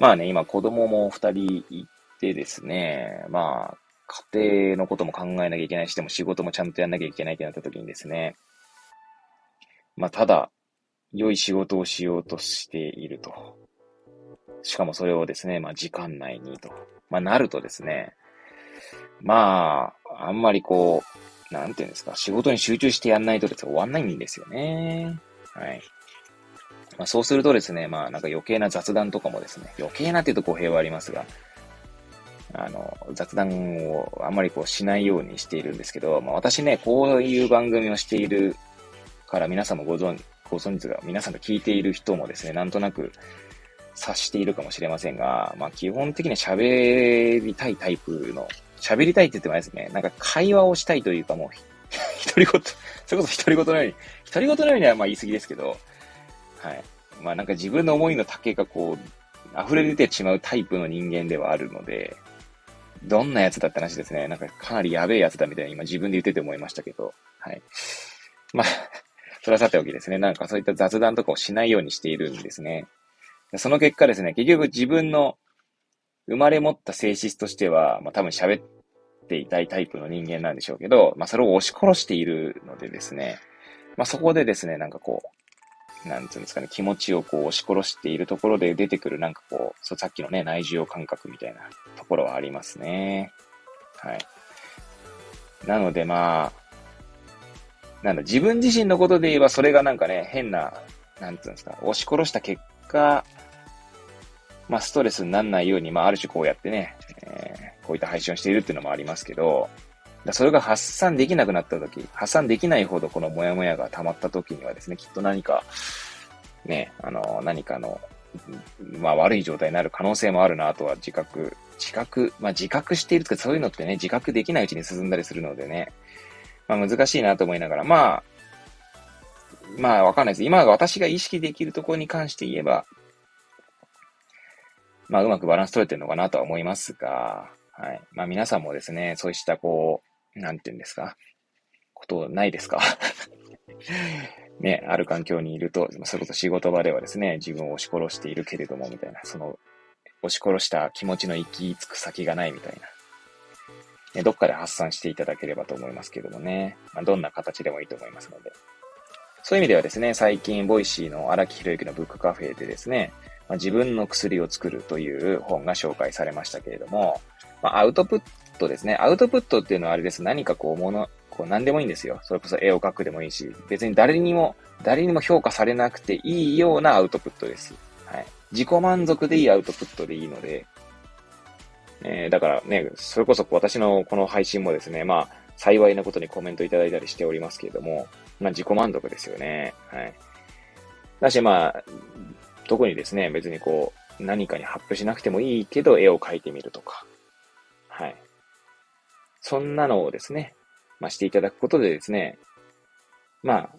まあね、今子供も二人いてですね、まあ、家庭のことも考えなきゃいけないし、でも仕事もちゃんとやんなきゃいけないってなった時にですね、まあ、ただ、良い仕事をしようとしていると。しかもそれをですね、まあ、時間内にと。まあ、なるとですね、まあ、あんまりこう、なんていうんですか、仕事に集中してやんないとですね、終わんないんですよね。はい。まあ、そうするとですね、まあなんか余計な雑談とかもですね、余計なっていうと語弊はありますが、あの、雑談をあんまりこうしないようにしているんですけど、まあ私ね、こういう番組をしているから皆さんもご存知、ご存知が、皆さんが聞いている人もですね、なんとなく察しているかもしれませんが、まあ基本的には喋りたいタイプの喋りたいって言ってもですね、なんか会話をしたいというかもう、独り言、それこそ独り言のように、独り言のようにはまあ言い過ぎですけど、はい。まあなんか自分の思いの丈がこう、溢れ出てしまうタイプの人間ではあるので、どんなやつだって話ですね。なんかかなりやべえやつだみたいな今自分で言ってて思いましたけど、はい。まあ、それはさておきですね。なんかそういった雑談とかをしないようにしているんですね。その結果ですね、結局自分の生まれ持った性質としては、まあ多分喋っていたいタイプの人間なんでしょうけど、まあそれを押し殺しているのでですね、まあそこでですね、なんかこう、なんつうんですかね、気持ちをこう押し殺しているところで出てくるなんかこう、そうさっきのね、内需感覚みたいなところはありますね。はい。なのでまあ、なんだ、自分自身のことで言えばそれがなんかね、変な、なんつうんですか、押し殺した結果、まあ、ストレスにならないように、まあ、ある種こうやってね、えー、こういった配信をしているっていうのもありますけど、だそれが発散できなくなった時、発散できないほどこのモヤモヤが溜まった時にはですね、きっと何か、ね、あの、何かのまあ悪い状態になる可能性もあるなとは自覚、自覚、まあ自覚しているとかそういうのってね、自覚できないうちに進んだりするのでね、まあ難しいなと思いながら、まあ、まあわかんないです。今私が意識できるところに関して言えば、まあうまくバランス取れてるのかなとは思いますが、はい。まあ皆さんもですね、そうしたこう、なんていうんですか、ことないですか？ね、ある環境にいると、それこそ仕事場ではですね、自分を押し殺しているけれども、みたいな、その、押し殺した気持ちの行き着く先がないみたいな。ね、どっかで発散していただければと思いますけどもね。まあ、どんな形でもいいと思いますので。そういう意味ではですね、最近、ボイシーの荒木博之のブックカフェでですね、まあ、自分の薬を作るという本が紹介されましたけれども、まあ、アウトプットですね。アウトプットっていうのはあれです。何かこう、もの、こう何でもいいんですよ。それこそ絵を描くでもいいし、別に誰にも、誰にも評価されなくていいようなアウトプットです。はい。自己満足でいいアウトプットでいいので、えー、だからね、それこそ私のこの配信もですね、まあ、幸いなことにコメントいただいたりしておりますけれども、まあ自己満足ですよね。はい。だしまあ、特にですね、別にこう、何かに発表しなくてもいいけど、絵を描いてみるとか。はい。そんなのをですね、まあ、していただくことでですね、まあ、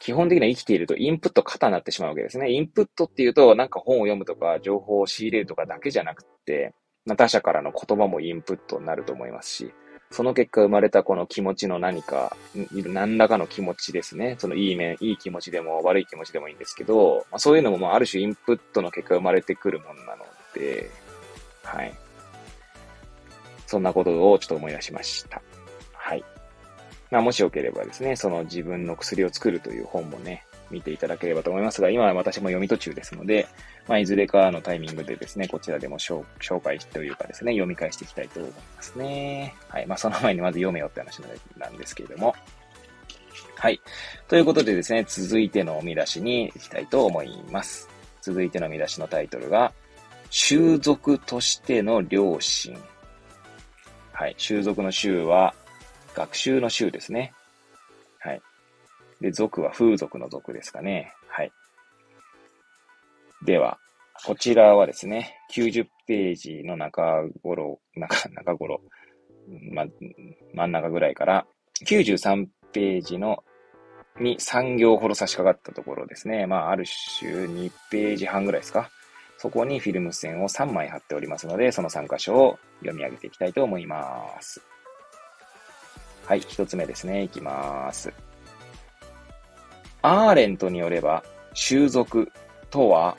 基本的には生きているとインプット型になってしまうわけですね。インプットっていうと、なんか本を読むとか、情報を仕入れるとかだけじゃなくて、ま、他者からの言葉もインプットになると思いますし、その結果生まれたこの気持ちの何か、何らかの気持ちですね。そのいい面、いい気持ちでも悪い気持ちでもいいんですけど、まあ、そういうのもまあある種インプットの結果生まれてくるものなので、はい。そんなことをちょっと思い出しました。はい。まあ、もしよければですね、その自分の薬を作るという本もね、見ていただければと思いますが、今は私も読み途中ですので、まあ、いずれかのタイミングでですね、こちらでも紹介というかですね、読み返していきたいと思いますね。はい。まあ、その前にまず読めよって話なんですけれども。はい。ということでですね、続いての見出しに行きたいと思います。続いての見出しのタイトルが、習俗としての良心。はい。習俗の習は、学習の習ですね。はい。で、族は風俗の族ですかね。はい。では、こちらはですね、90ページの中頃、中、中頃、ま、真ん中ぐらいから、93ページのに3行ほど差し掛かったところですね。まあ、ある種2ページ半ぐらいですか。そこにフィルム線を3枚貼っておりますので、その3箇所を読み上げていきたいと思います。はい、一つ目ですね。いきます。アーレントによれば、習俗とは、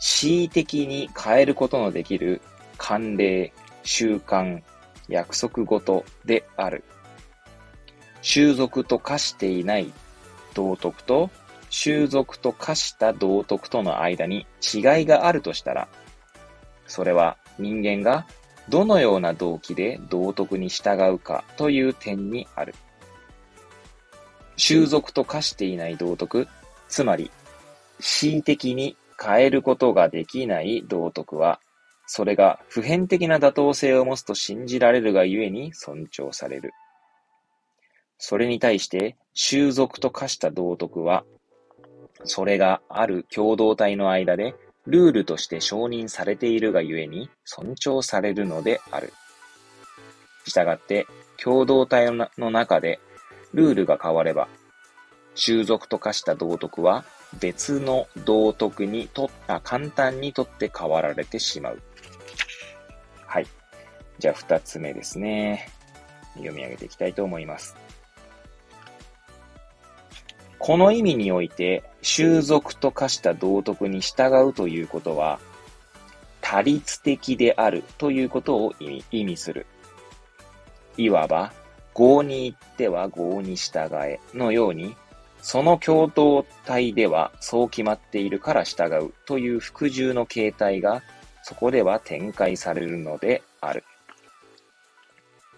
恣意的に変えることのできる慣例、習慣、約束事である。習俗と化していない道徳と、習俗と化した道徳との間に違いがあるとしたら、それは人間がどのような動機で道徳に従うかという点にある。習俗と化していない道徳、つまり、恣意的に変えることができない道徳は、それが普遍的な妥当性を持つと信じられるがゆえに尊重される。それに対して、習俗と化した道徳は、それがある共同体の間でルールとして承認されているがゆえに尊重されるのである。したがって、共同体の中でルールが変われば、習俗と化した道徳は別の道徳にとった簡単にとって変わられてしまう。はい。じゃあ二つ目ですね。読み上げていきたいと思います。この意味において、習俗と化した道徳に従うということは、他律的であるということを意味する。いわば、合に行っては合に従えのように、その共同体ではそう決まっているから従うという服従の形態がそこでは展開されるのである。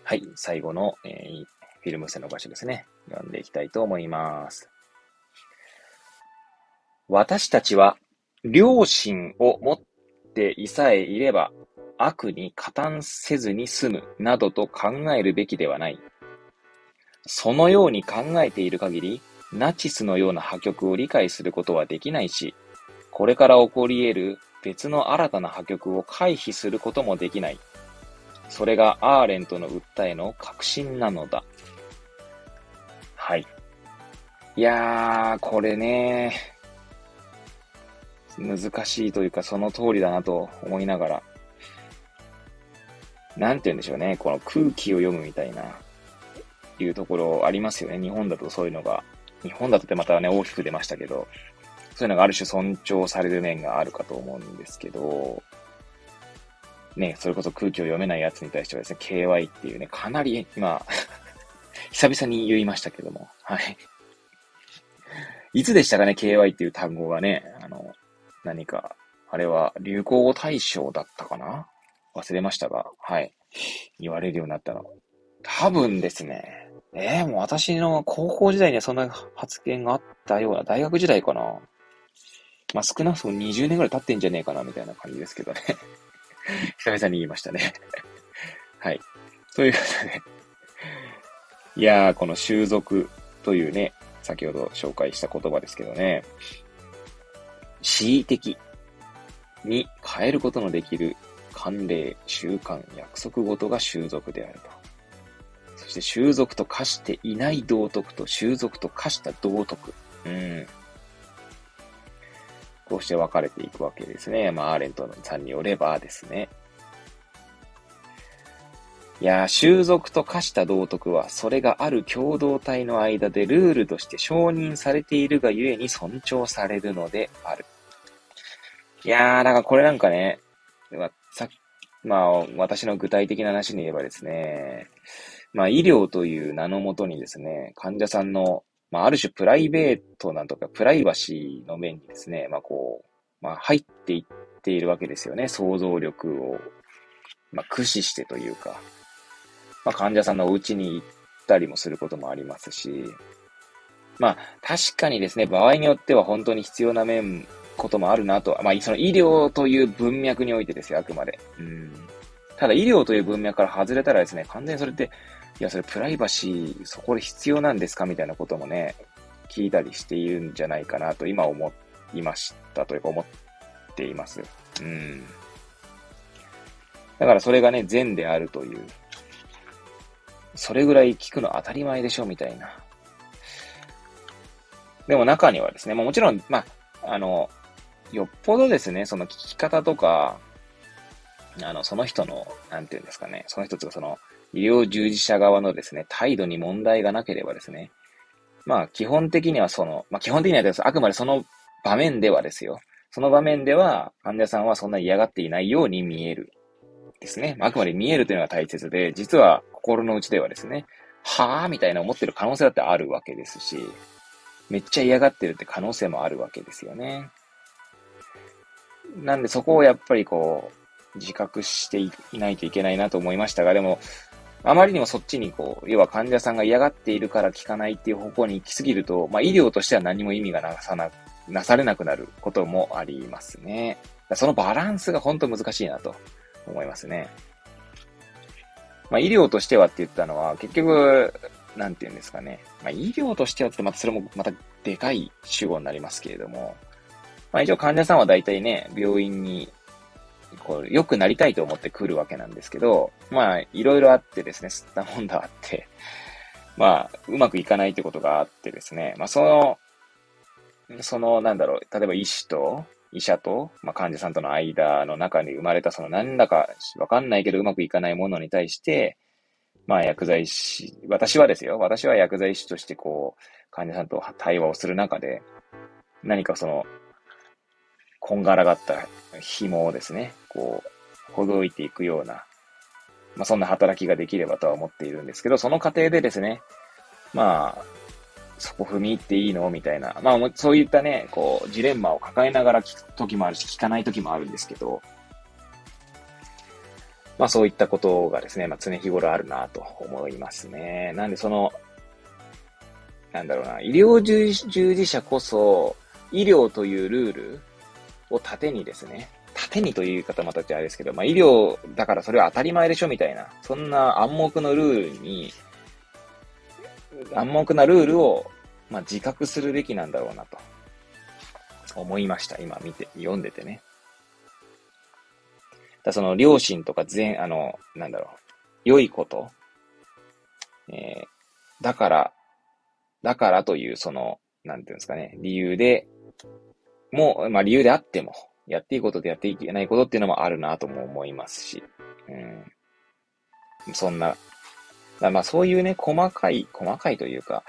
はい、最後の、えー、フィルム線の場所ですね。読んでいきたいと思います。私たちは良心を持っていさえいれば悪に加担せずに済むなどと考えるべきではない。そのように考えている限り、ナチスのような破局を理解することはできないし、これから起こり得る別の新たな破局を回避することもできない。それがアーレントの訴えの核心なのだ。はい。いやー、これね、難しいというかその通りだなと思いながら、なんて言うんでしょうね、この空気を読むみたいな、いうところありますよね。日本だとそういうのが。日本だとってまたね、大きく出ましたけど、そういうのがある種尊重される面があるかと思うんですけど、ね、それこそ空気を読めないやつに対してはですね、KY っていうね、かなり今 久々に言いましたけども、はい。いつでしたかね、KY っていう単語がね、あの、何か、あれは流行語大賞だったかな？忘れましたが、はい。言われるようになったの。多分ですね、えー、もう私の高校時代にはそんな発言があったような、大学時代かな。まあ、少なくとも20年ぐらい経ってんじゃねえかな、みたいな感じですけどね。久々に言いましたね。はい。ということで、いやー、この習俗というね、先ほど紹介した言葉ですけどね、恣意的に変えることのできる慣例、習慣、約束事が習俗であると。そして習俗と化していない道徳と習俗と化した道徳。うん。こうして分かれていくわけですね。まあ、アーレントさんによればですね。いや、習俗と化した道徳は、それがある共同体の間でルールとして承認されているがゆえに尊重されるのである。いやー、だからこれなんかね、まあ、さまあ、私の具体的な話に言えばですね、まあ、医療という名のもとにですね、患者さんのまあ、ある種プライベートなんとか、プライバシーの面にですね、まあ、こう、まあ、入っていっているわけですよね。想像力を、まあ、駆使してというか、まあ、患者さんのお家に行ったりもすることもありますし、まあ、確かにですね、場合によっては本当に必要な面、こともあるなと。まあ、その医療という文脈においてですよ、あくまで。うん。ただ、医療という文脈から外れたらですね、完全にそれって、いや、それプライバシー、そこで必要なんですかみたいなこともね、聞いたりしているんじゃないかなと今思いましたというか思っています。うん。だからそれがね、善であるという。それぐらい聞くの当たり前でしょみたいな。でも中にはですね、もちろん、まあ、あの、よっぽどですね、その聞き方とか、あの、その人の、なんていうんですかね、その人とその、医療従事者側のですね、態度に問題がなければですね、まあ基本的にはその、まあ基本的にはです、あくまでその場面ではですよ。その場面では患者さんはそんな嫌がっていないように見える。ですね。あくまで見えるというのが大切で、実は心の内ではですね、はぁみたいな思ってる可能性だってあるわけですし、めっちゃ嫌がってるって可能性もあるわけですよね。なんでそこをやっぱりこう、自覚していないといけないなと思いましたが、でも、あまりにもそっちにこう、要は患者さんが嫌がっているから効かないっていう方向に行き過ぎると、まあ医療としては何も意味がなさな、なされなくなることもありますね。そのバランスが本当難しいなと思いますね。まあ医療としてはって言ったのは、結局、なんて言うんですかね。まあ医療としてはってまたそれもまたでかい主語になりますけれども、まあ一応患者さんは大体ね、病院にこう、良くなりたいと思って来るわけなんですけど、まあ、いろいろあってですね、吸ったもんだあって、まあ、うまくいかないってことがあってですね、まあ、その、その、なんだろう、例えば医師と、医者と、まあ、患者さんとの間の中に生まれた、その、なんだかわかんないけどうまくいかないものに対して、まあ、薬剤師、私はですよ、私は薬剤師としてこう、患者さんと対話をする中で、何かその、こんがらがった紐をですね、こう、ほどいていくような、まあ、そんな働きができればとは思っているんですけど、その過程でですね、まあ、そこ踏み入っていいのみたいな、まあ、そういったね、こう、ジレンマを抱えながら聞く時もあるし、聞かない時もあるんですけど、まあそういったことがですね、まあ常日頃あるなと思いますね。なんでその、なんだろうな、医療従事者こそ、医療というルールを盾にですね、盾にという言い方またあれですけど、まあ医療だからそれは当たり前でしょみたいな、そんな暗黙のルールに、暗黙なルールを、まあ、自覚するべきなんだろうなと思いました。今見て、読んでてね。だその良心とか善、あの、なんだろう、良いこと、えー、だから、だからという、その、なんていうんですかね、理由で、も、まあ理由であっても、やっていいことでやっていけないことっていうのもあるなとも思いますし、うん。そんな、まあそういうね、細かい、細かいというか、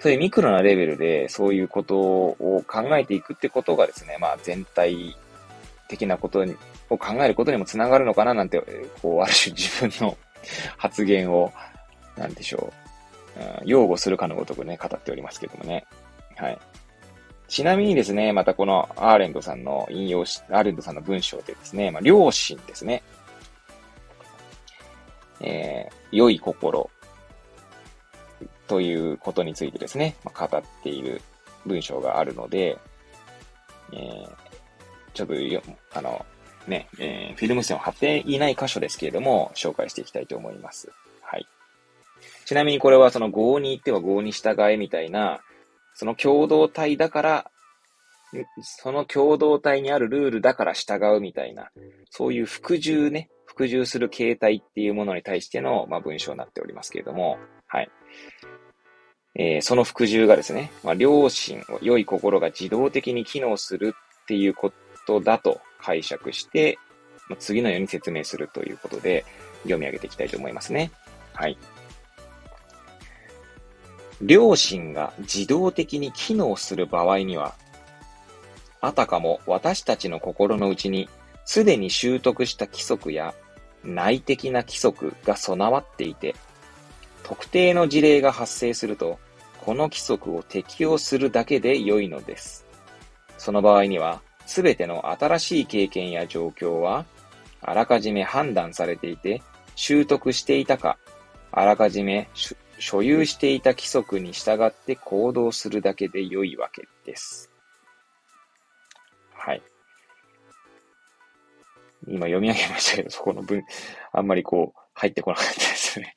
そういうミクロなレベルでそういうことを考えていくってことがですね、まあ全体的なことを考えることにもつながるのかななんて、こう、ある種自分の 発言を、なんでしょう、うん、擁護するかのごとくね、語っておりますけどもね。はい。ちなみにですね、またこのアーレンドさんの引用し、アーレンドさんの文章でですね、まあ、良心ですね。えー、良い心ということについてですね、まあ、語っている文章があるので、えー、ちょっとよ、あの、ね、えー、フィルム線を貼っていない箇所ですけれども、紹介していきたいと思います。はい。ちなみにこれはその合に行っては合に従えみたいな、その共同体だから、その共同体にあるルールだから従うみたいな、そういう服従ね、服従する形態っていうものに対しての、まあ、文章になっておりますけれども、はい。えー、その服従がですね、まあ、良心、良い心が自動的に機能するっていうことだと解釈して、まあ、次のように説明するということで読み上げていきたいと思いますね。はい。良心が自動的に機能する場合には、あたかも私たちの心の内にすでに習得した規則や内的な規則が備わっていて、特定の事例が発生すると、この規則を適用するだけで良いのです。その場合には、すべての新しい経験や状況は、あらかじめ判断されていて、習得していたか、あらかじめ所有していた規則に従って行動するだけで良いわけです。はい。今読み上げましたけど、そこの文、あんまりこう、入ってこなかったですね。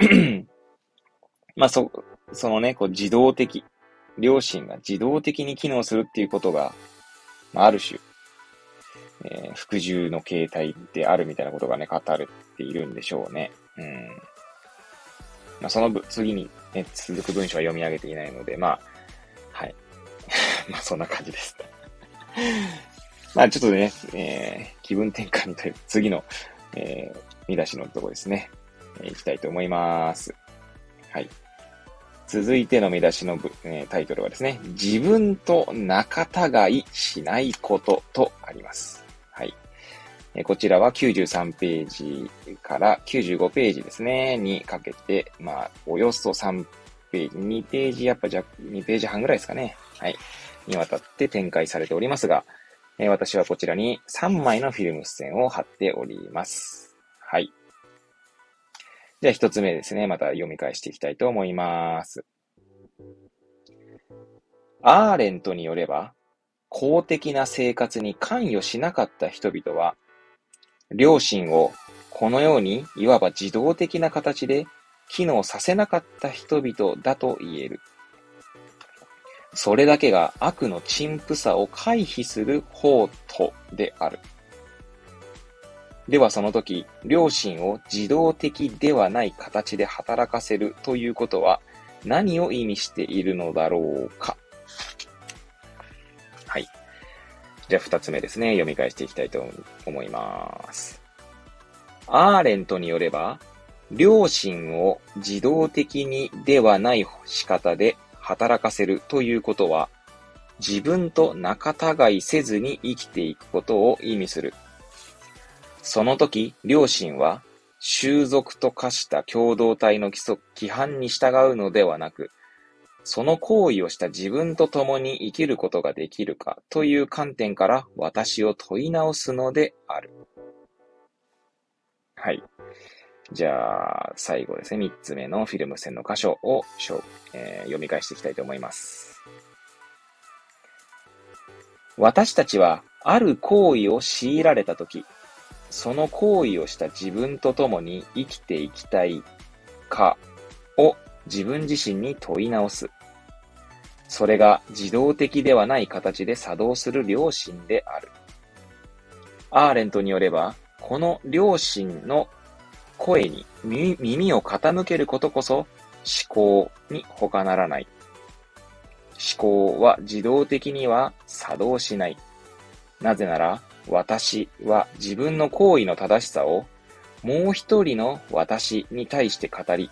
うん、まあ、そ、そのね、こう自動的、両親が自動的に機能するっていうことが、まあ、ある種、えー、服従の形態であるみたいなことがね、語れているんでしょうね。うん。まあ、その次に、ね、続く文章は読み上げていないので、まあ、はい。まあ、そんな感じです。まあ、ちょっとね、えー、気分転換にという次の、えー、見出しのところですね。えー、いきたいと思います。はい。続いての見出しの、えー、タイトルはですね、自分と仲違いしないこととあります。はい。こちらは93ページから95ページですね、にかけて、まあ、およそ3ページ、2ページ、やっぱじゃ、2ページ半ぐらいですかね。はい。にわたって展開されておりますが、えー、私はこちらに3枚のフィルム線を貼っております。はい。じゃあ一つ目ですね。また読み返していきたいと思います。アーレントによれば、公的な生活に関与しなかった人々は、良心をこのようにいわば自動的な形で機能させなかった人々だと言える。それだけが悪の陳腐さを回避する法とである。ではその時、良心を自動的ではない形で働かせるということは何を意味しているのだろうか。じゃあ二つ目ですね。読み返していきたいと思います。アーレントによれば、良心を自動的にではない仕方で働かせるということは、自分と仲違いせずに生きていくことを意味する。その時、両親は、習俗と化した共同体の規則、規範に従うのではなく、その行為をした自分と共に生きることができるかという観点から私を問い直すのである。はい。じゃあ、最後ですね。三つ目のフィルム線の箇所を、えー、読み返していきたいと思います。私たちは、ある行為を強いられたとき、その行為をした自分と共に生きていきたいかを自分自身に問い直す。それが自動的ではない形で作動する良心である。アーレントによれば、この良心の声に耳を傾けることこそ思考に他ならない。思考は自動的には作動しない。なぜなら、私は自分の行為の正しさをもう一人の私に対して語り、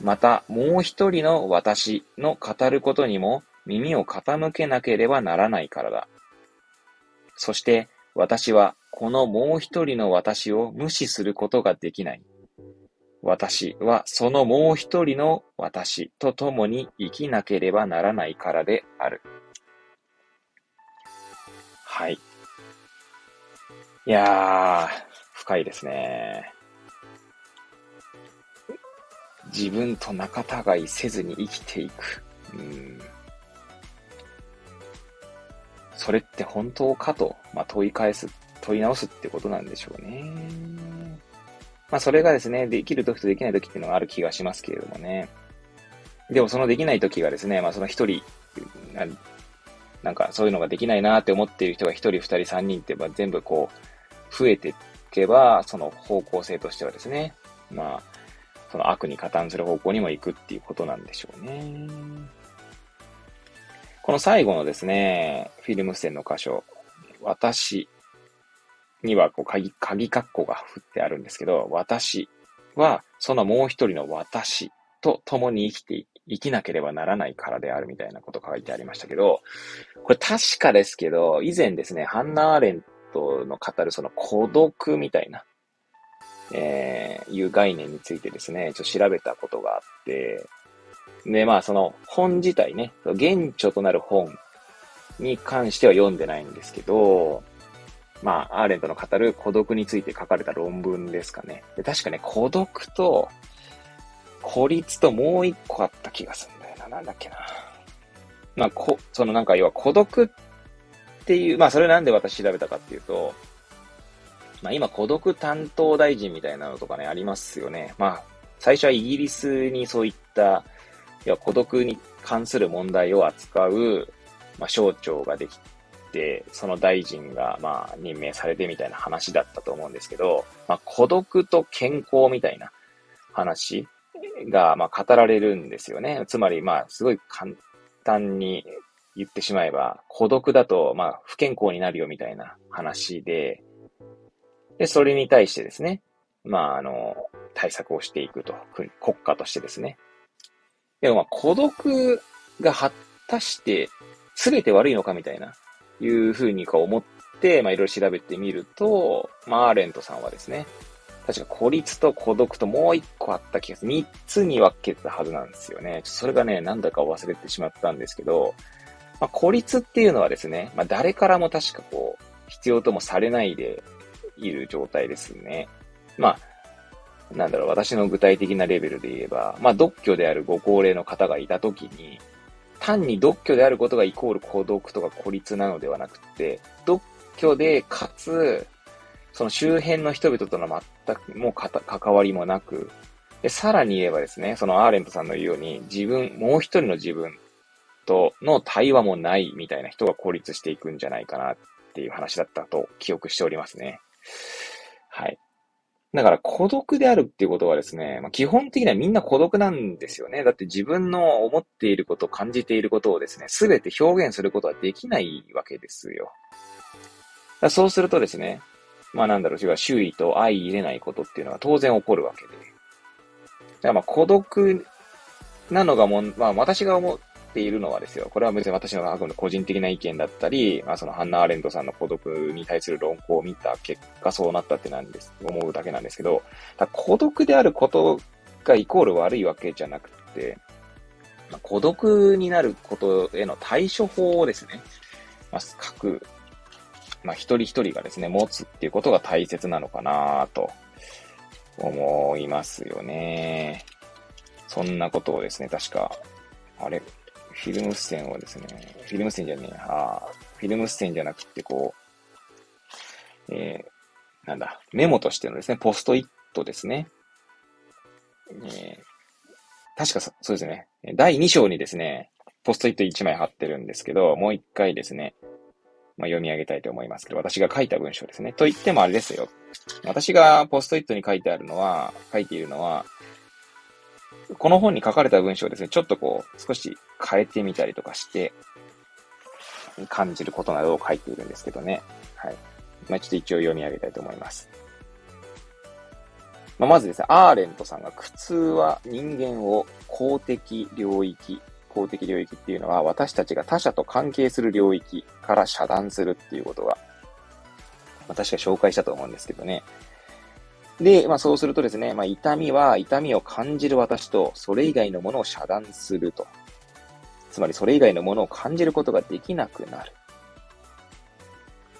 またもう一人の私の語ることにも耳を傾けなければならないからだ。そして私はこのもう一人の私を無視することができない。私はそのもう一人の私と共に生きなければならないからである。はい。いやー、深いですね。自分と仲違いせずに生きていく。うん、それって本当かと、まあ、問い返す、問い直すってことなんでしょうね。まあ、それがですね、できる時とできない時っていうのがある気がしますけれどもね。でもそのできない時がですね、まあ、その一人、なんかそういうのができないなって思っている人が一人、二人、三人って全部こう、増えていけば、その方向性としてはですね、まあ、その悪に加担する方向にも行くっていうことなんでしょうね。この最後のですね、フィルム線の箇所、私にはこう鍵、鍵括弧が振ってあるんですけど、私はそのもう一人の私と共に生きて、生きなければならないからであるみたいなこと書いてありましたけど、これ確かですけど、以前ですね、ハンナ・アーレントの語るその孤独みたいな、えー、いう概念についてですね、ちょっと調べたことがあって、で、まあその本自体ね、原著となる本に関しては読んでないんですけど、まあ、アーレントの語る孤独について書かれた論文ですかね。で確かね、孤独と孤立ともう一個あった気がするんだよな。なんだっけな。まあ、こ、そのなんか要は孤独っていう、まあそれなんで私調べたかっていうと、まあ今孤独担当大臣みたいなのとかね、ありますよね。まあ、最初はイギリスにそういった、要は孤独に関する問題を扱う、まあ省庁ができて、その大臣が、まあ、任命されてみたいな話だったと思うんですけど、まあ、孤独と健康みたいな話が、まあ、語られるんですよね。つまり、まあ、すごい簡単に言ってしまえば、孤独だと、まあ、不健康になるよみたいな話で、で、それに対してですね、まあ、あの、対策をしていくと、国家としてですね。でも、まあ、孤独が果たして全て悪いのかみたいないうふうにこう思って、まあいろいろ調べてみると、まあアーレントさんはですね、確か孤立と孤独ともう一個あった気がする。三つに分けてたはずなんですよね。それがね、なんだか忘れてしまったんですけど、まあ、孤立っていうのはですね、まあ誰からも確かこう、必要ともされないでいる状態ですね。まあ、なんだろう、私の具体的なレベルで言えば、まあ、独居であるご高齢の方がいたときに、単に独居であることがイコール孤独とか孤立なのではなくて、独居でかつ、その周辺の人々との全くもう関わりもなく、で、さらに言えばですね、そのアーレントさんの言うように、自分、もう一人の自分との対話もないみたいな人が孤立していくんじゃないかなっていう話だったと記憶しておりますね。はい。だから孤独であるっていうことはですね、まあ、基本的にはみんな孤独なんですよね。だって自分の思っていること、感じていることをですね、すべて表現することはできないわけですよ。そうするとですね、まあなんだろう、周囲と相入れないことっていうのは当然起こるわけで。だからまあ孤独なのがもん、まあ私が思ているのはですよ。これは別に私のあくまで個人的な意見だったり、まあそのハンナ・アレントさんの孤独に対する論考を見た結果そうなったってなんです、思うだけなんですけど、孤独であることがイコール悪いわけじゃなくて、まあ、孤独になることへの対処法をですね、まあ、各、まあ一人一人がですね、持つっていうことが大切なのかなと思いますよね。そんなことをですね、確か、あれ、フィルム視線をですね、フィルム線じゃねえあフィルム視線じゃなくて、こう、えー、なんだ、メモとしてのですね、ポストイットですね。えー、確かそうですね、第2章にですね、ポストイット1枚貼ってるんですけど、もう一回ですね、まあ、読み上げたいと思いますけど、私が書いた文章ですね。と言ってもあれですよ。私がポストイットに書いてあるのは、書いているのは、この本に書かれた文章をですね、ちょっとこう、少し変えてみたりとかして、感じることなどを書いているんですけどね。はい。まあ、ちょっと一応読み上げたいと思います。まあ、まずですね、アーレントさんが苦痛は人間を公的領域、公的領域っていうのは私たちが他者と関係する領域から遮断するっていうことが、まあ、確か紹介したと思うんですけどね。で、まあそうするとですね、まあ痛みは痛みを感じる私とそれ以外のものを遮断すると。つまりそれ以外のものを感じることができなくなる。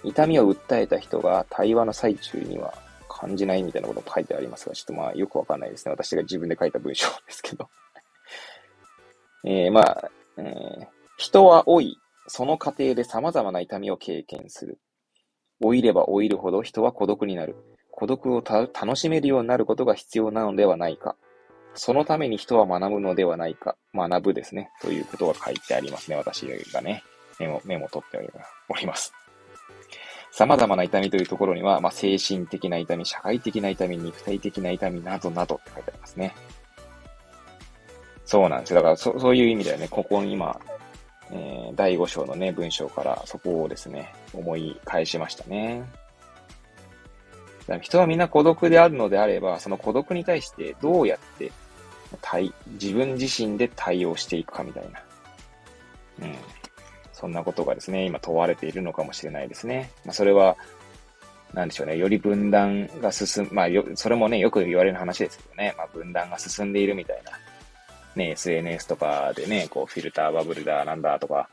痛みを訴えた人が対話の最中には感じないみたいなことも書いてありますが、ちょっとまあよくわかんないですね。私が自分で書いた文章ですけど。えー、まあ、えー、人は老い、その過程で様々な痛みを経験する。老いれば老いるほど人は孤独になる。孤独を楽しめるようになることが必要なのではないか。そのために人は学ぶのではないか。学ぶですね。ということが書いてありますね。私がね、メモ、メモ取っております。様々な痛みというところには、まあ、精神的な痛み、社会的な痛み、肉体的な痛みなどなどって書いてありますね。そうなんですよ。だからそ、そういう意味ではね、ここに今、えー、第5章のね、文章からそこをですね、思い返しましたね。人はみんな孤独であるのであれば、その孤独に対してどうやって対、自分自身で対応していくかみたいな。うん。そんなことがですね、今問われているのかもしれないですね。まあ、それは、なんでしょうね、より分断が進む、まあよ、それもね、よく言われる話ですけどね、まあ、分断が進んでいるみたいな。ね、SNS とかでね、こう、フィルターバブルだ、なんだとか、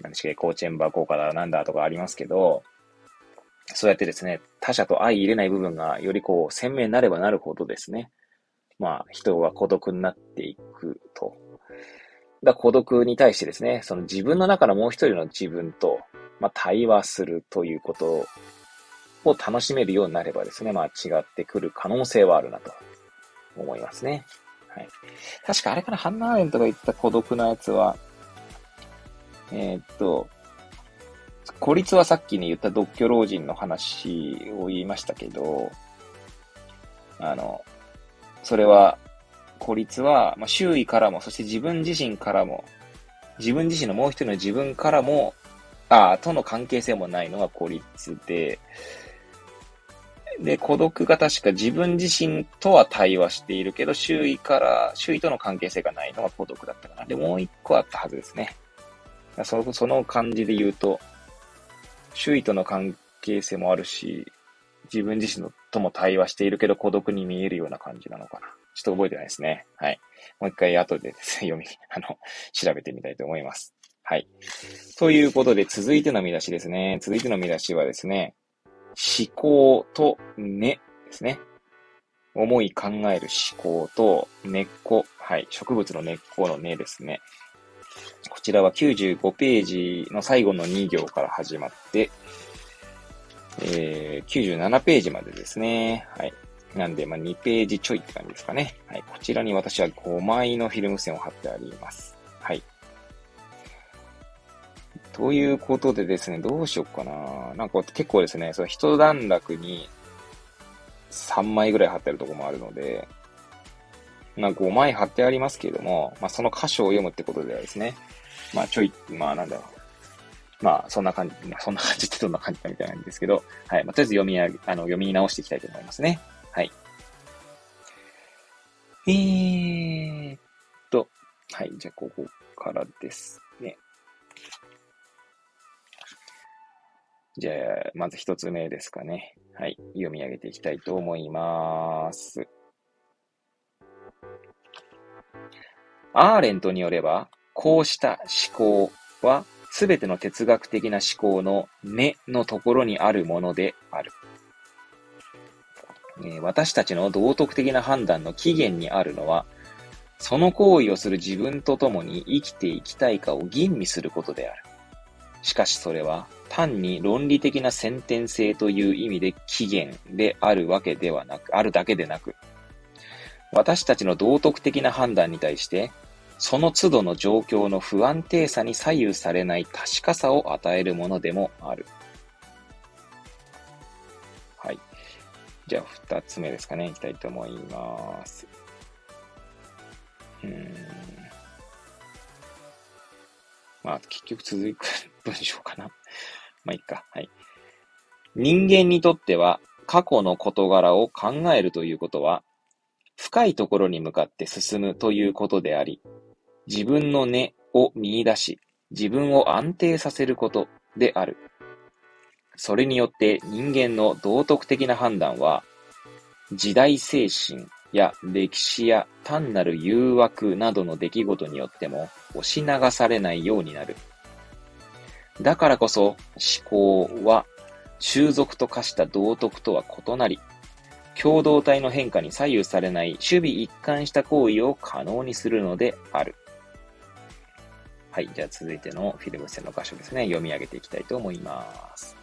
何でしょ、コーチェンバー効果だ、なんだとかありますけど、そうやってですね、他者と相入れない部分がよりこう鮮明になればなるほどですね、まあ人は孤独になっていくと。だ孤独に対してですね、その自分の中のもう一人の自分と、まあ対話するということを楽しめるようになればですね、まあ違ってくる可能性はあるなと思いますね。はい。確かあれからハンナーレンとか言った孤独なやつは、えー、っと、孤立はさっきに言った独居老人の話を言いましたけど、あの、それは、孤立は、まあ、周囲からも、そして自分自身からも、自分自身のもう一人の自分からも、ああ、との関係性もないのが孤立で、で、孤独が確か自分自身とは対話しているけど、周囲から、周囲との関係性がないのが孤独だったかな。で、もう一個あったはずですね。そのその感じで言うと、周囲との関係性もあるし、自分自身のとも対話しているけど孤独に見えるような感じなのかな。ちょっと覚えてないですね。はい。もう一回後ででね、読み、あの、調べてみたいと思います。はい。ということで、続いての見出しですね。続いての見出しはですね、思考と根ですね。思い考える思考と根っこ。はい。植物の根っこの根ですね。こちらは95ページの最後の2行から始まって、えー、97ページまでですね。はい。なんで、まあ、2ページちょいって感じですかね。はい。こちらに私は5枚のフィルム線を貼ってあります。はい。ということでですね、どうしよっかな。なんか結構ですね、その一段落に3枚ぐらい貼ってあるとこもあるので、まあ5枚貼ってありますけれども、まあその箇所を読むってことではですね、まあちょい、まあなんだろう。まあそんな感じ、そんな感じってどんな感じかみたいなんですけど、はい。まあとりあえず読み上げ、あの、読み直していきたいと思いますね。はい。えーっと、はい。じゃあここからですね。じゃあ、まず一つ目ですかね。はい。読み上げていきたいと思います。アーレントによれば、こうした思考は、すべての哲学的な思考の根のところにあるものである。私たちの道徳的な判断の起源にあるのは、その行為をする自分と共に生きていきたいかを吟味することである。しかしそれは単に論理的な先天性という意味で起源であるわけではなく、あるだけでなく、私たちの道徳的な判断に対して、その都度の状況の不安定さに左右されない確かさを与えるものでもある。はい。じゃあ、二つ目ですかね、いきたいと思います。うん。まあ、結局続く文章かな。まあ、いいか。はい。人間にとっては、過去の事柄を考えるということは、深いところに向かって進むということであり、自分の根を見出し、自分を安定させることである。それによって人間の道徳的な判断は、時代精神や歴史や単なる誘惑などの出来事によっても押し流されないようになる。だからこそ思考は習俗と化した道徳とは異なり、共同体の変化に左右されない守備一貫した行為を可能にするのである。はい。じゃあ続いてのフィルム線の箇所ですね。読み上げていきたいと思います。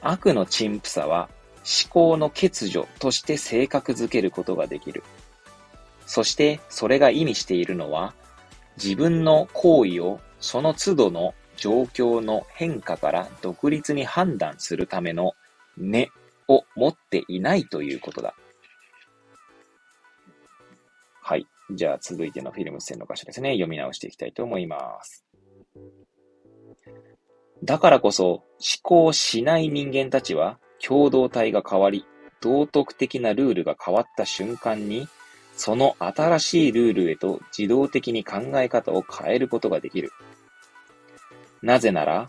悪の陳腐さは思考の欠如として性格づけることができる。そしてそれが意味しているのは自分の行為をその都度の状況の変化から独立に判断するための根を持っていないということだ。じゃあ続いてのフィルム線の箇所ですね。読み直していきたいと思います。だからこそ思考しない人間たちは共同体が変わり、道徳的なルールが変わった瞬間に、その新しいルールへと自動的に考え方を変えることができる。なぜなら、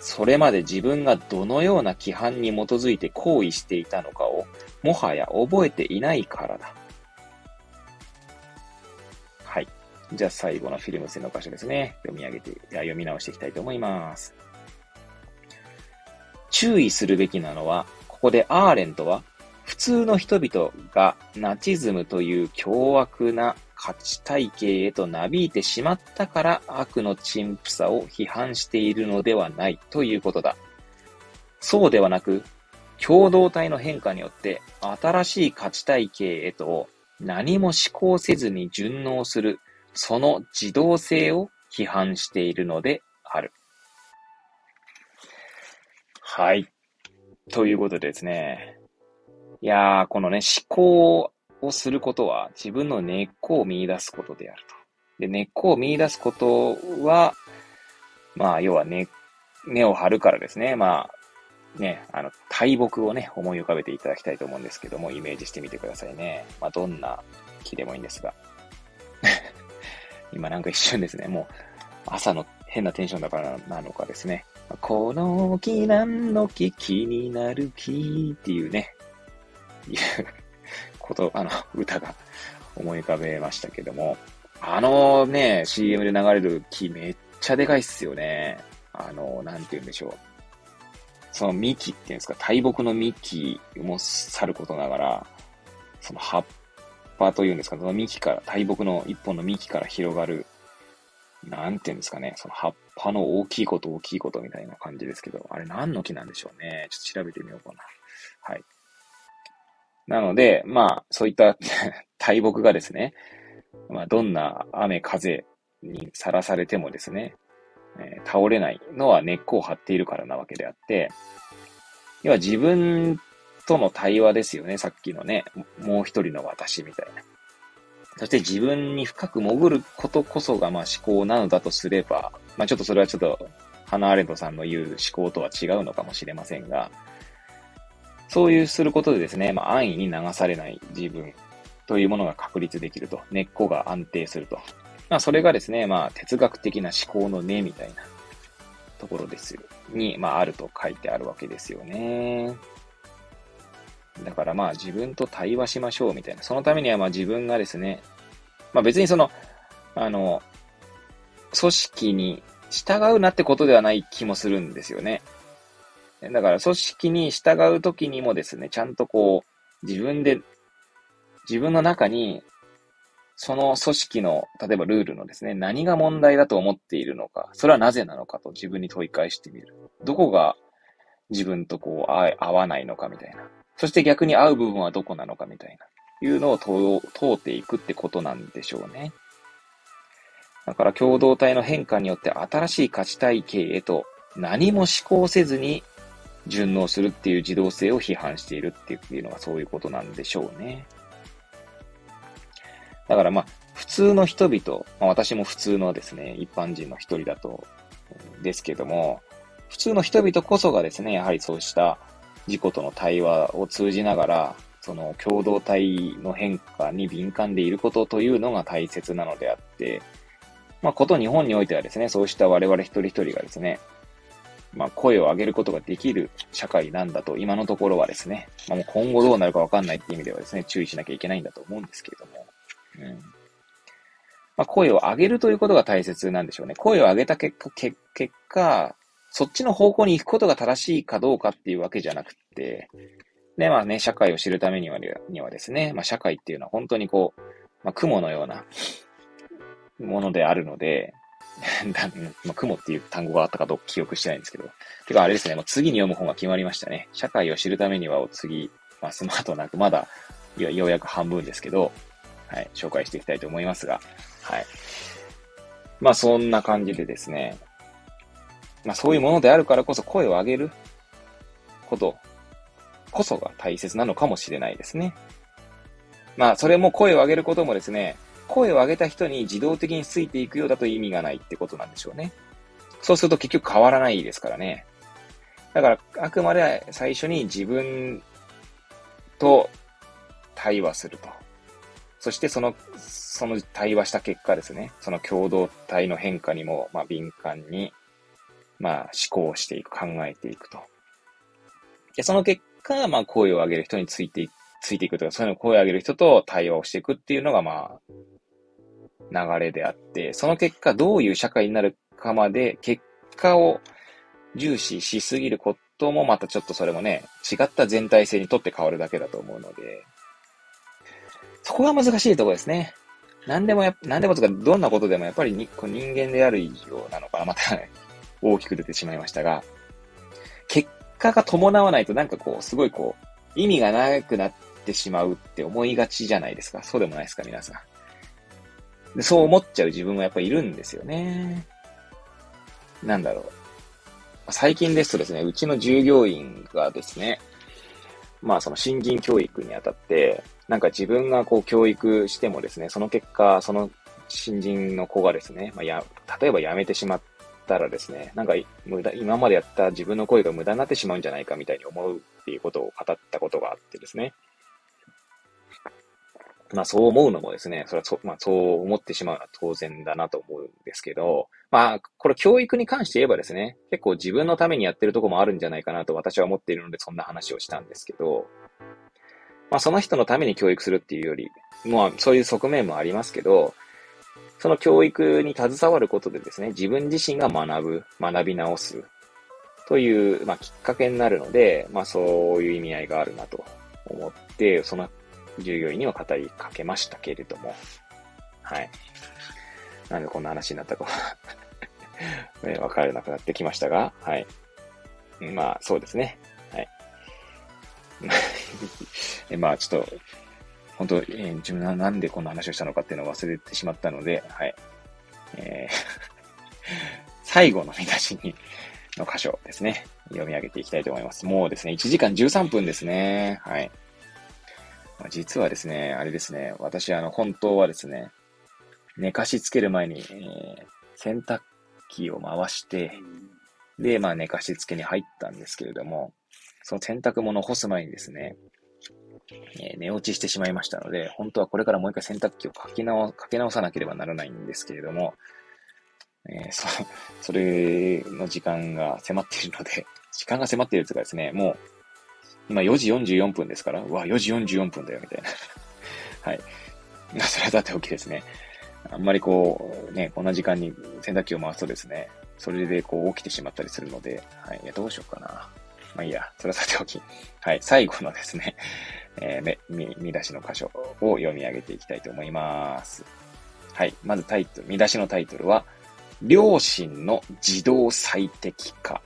それまで自分がどのような規範に基づいて行為していたのかを、もはや覚えていないからだ。じゃあ最後のフィルム線の箇所ですね。読み上げて、読み直していきたいと思います。注意するべきなのは、ここでアーレントは、普通の人々がナチズムという凶悪な価値体系へとなびいてしまったから悪の陳腐さを批判しているのではないということだ。そうではなく、共同体の変化によって新しい価値体系へと何も思考せずに順応する、その自動性を批判しているのである。はい。ということでですね。いやー、このね、思考をすることは自分の根っこを見出すことであると。で、根っこを見出すことは、まあ、要は根、根を張るからですね。まあ、ね、あの、大木をね、思い浮かべていただきたいと思うんですけども、イメージしてみてくださいね。まあ、どんな木でもいいんですが。今なんか一瞬ですね、もう、朝の変なテンションだからなのかですね。この木何の木気になる木っていうね、いう こと、あの、歌が思い浮かべましたけども、あのね、CM で流れる木めっちゃでかいっすよね。あの、なんて言うんでしょう。その幹っていうんですか、大木の幹もさることながら、その葉っぱというんですか、その幹から、大木の一本の幹から広がる、なんていうんですかね、その葉っぱの大きいこと大きいことみたいな感じですけど、あれ何の木なんでしょうね。ちょっと調べてみようかな。はい。なので、まあ、そういった 大木がですね、まあ、どんな雨、風にさらされてもですね、えー、倒れないのは根っこを張っているからなわけであって、要は自分との対話ですよね。さっきのね、もう一人の私みたいな。そして自分に深く潜ることこそがまあ思考なのだとすれば、まあちょっとそれはちょっと、ハナ・アレントさんの言う思考とは違うのかもしれませんが、そういうすることでですね、まあ、安易に流されない自分というものが確立できると。根っこが安定すると。まあ、それがですね、まあ、哲学的な思考の根みたいなところですよ。に、まあ、あると書いてあるわけですよね。だからまあ自分と対話しましょうみたいな。そのためにはまあ自分がですね、まあ別にその、あの、組織に従うなってことではない気もするんですよね。だから組織に従うときにもですね、ちゃんとこう、自分で、自分の中に、その組織の、例えばルールのですね、何が問題だと思っているのか、それはなぜなのかと自分に問い返してみる。どこが自分とこう合わないのかみたいな。そして逆に合う部分はどこなのかみたいな。いうのを通っていくってことなんでしょうね。だから共同体の変化によって新しい価値体系へと何も思考せずに順応するっていう自動性を批判しているっていうのがそういうことなんでしょうね。だからまあ、普通の人々、まあ、私も普通のですね、一般人の一人だと、ですけども、普通の人々こそがですね、やはりそうした自己との対話を通じながら、その共同体の変化に敏感でいることというのが大切なのであって、まあ、こと日本においてはですね、そうした我々一人一人がですね、まあ、声を上げることができる社会なんだと、今のところはですね、まあ、もう今後どうなるかわかんないっていう意味ではですね、注意しなきゃいけないんだと思うんですけれども、うん。まあ、声を上げるということが大切なんでしょうね。声を上げた結果、結果、そっちの方向に行くことが正しいかどうかっていうわけじゃなくて、で、まあね、社会を知るためにはにはですね、まあ、社会っていうのは本当にこう、まあ、雲のようなものであるので、まあ、雲っていう単語があったかどうか記憶してないんですけど。てかあれですね、もう次に読む本が決まりましたね。社会を知るためにはを次、まあ、スマートなく、まだようやく半分ですけど、はい、紹介していきたいと思いますが、はい。まあそんな感じでですね、まあそういうものであるからこそ声を上げることこそが大切なのかもしれないですね。まあ、それも声を上げることもですね、声を上げた人に自動的についていくようだと意味がないってことなんでしょうね。そうすると結局変わらないですからね。だから、あくまで最初に自分と対話すると。そしてその、その対話した結果ですね、その共同体の変化にも、まあ、敏感に、まあ、思考していく、考えていくと。で、その結か、まあ、声を上げる人についていついていくとか、そういうの声を上げる人と対話をしていくっていうのが、まあ、流れであって、その結果、どういう社会になるかまで、結果を重視しすぎることも、またちょっとそれもね、違った全体性にとって変わるだけだと思うので、そこが難しいところですね。何でもや、何でもとか、どんなことでもやっぱり人間である以上なのかな。また大きく出てしまいましたが、結果が伴わないとなんかこう、すごいこう、意味がなくなってしまうって思いがちじゃないですか。そうでもないですか、皆さん。でそう思っちゃう自分もやっぱいるんですよね。なんだろう。最近ですとですね、うちの従業員がですね、まあその新人教育にあたって、なんか自分がこう教育してもですね、その結果、その新人の子がですね、まあ、や、例えば辞めてしまったらですね、なんか無駄、今までやった自分の声が無駄になってしまうんじゃないかみたいに思うっていうことを語ったことがあってですね。まあそう思うのもですね、それはそ、まあそう思ってしまうのは当然だなと思うんですけど、まあこれ教育に関して言えばですね、結構自分のためにやってるとこもあるんじゃないかなと私は思っているのでそんな話をしたんですけど、まあその人のために教育するっていうより、まあそういう側面もありますけど、その教育に携わることでですね、自分自身が学ぶ、学び直すという、まあ、きっかけになるので、まあ、そういう意味合いがあるなと思って、その従業員には語りかけましたけれども、はい。なんでこんな話になったか ね、わからなくなってきましたが、はい。まあ、そうですね。はい。まあ、ちょっと、本当、えー、自分はなんでこんな話をしたのかっていうのを忘れてしまったので、はい。えー 最後の見出しに、の箇所ですね。読み上げていきたいと思います。もうですね、1時間13分ですね。はい。ま、実はですね、あれですね、私、あの、本当はですね、寝かしつける前に、えー、洗濯機を回して、で、まあ、寝かしつけに入ったんですけれども、その洗濯物を干す前にですね、え、寝落ちしてしまいましたので、本当はこれからもう一回洗濯機をかけ直かけ直さなければならないんですけれども、えー、そ、それの時間が迫っているので、時間が迫っているというかですね、もう、今4時44分ですから、うわ、4時44分だよ、みたいな。はい。それはだっておきですね。あんまりこう、ね、こんな時間に洗濯機を回すとですね、それでこう起きてしまったりするので、はい。いや、どうしようかな。まあいいや、それはさておき。はい。最後のですね、えー、見、見出しの箇所を読み上げていきたいと思います。はい。まずタイトル、見出しのタイトルは、良心の自動最適化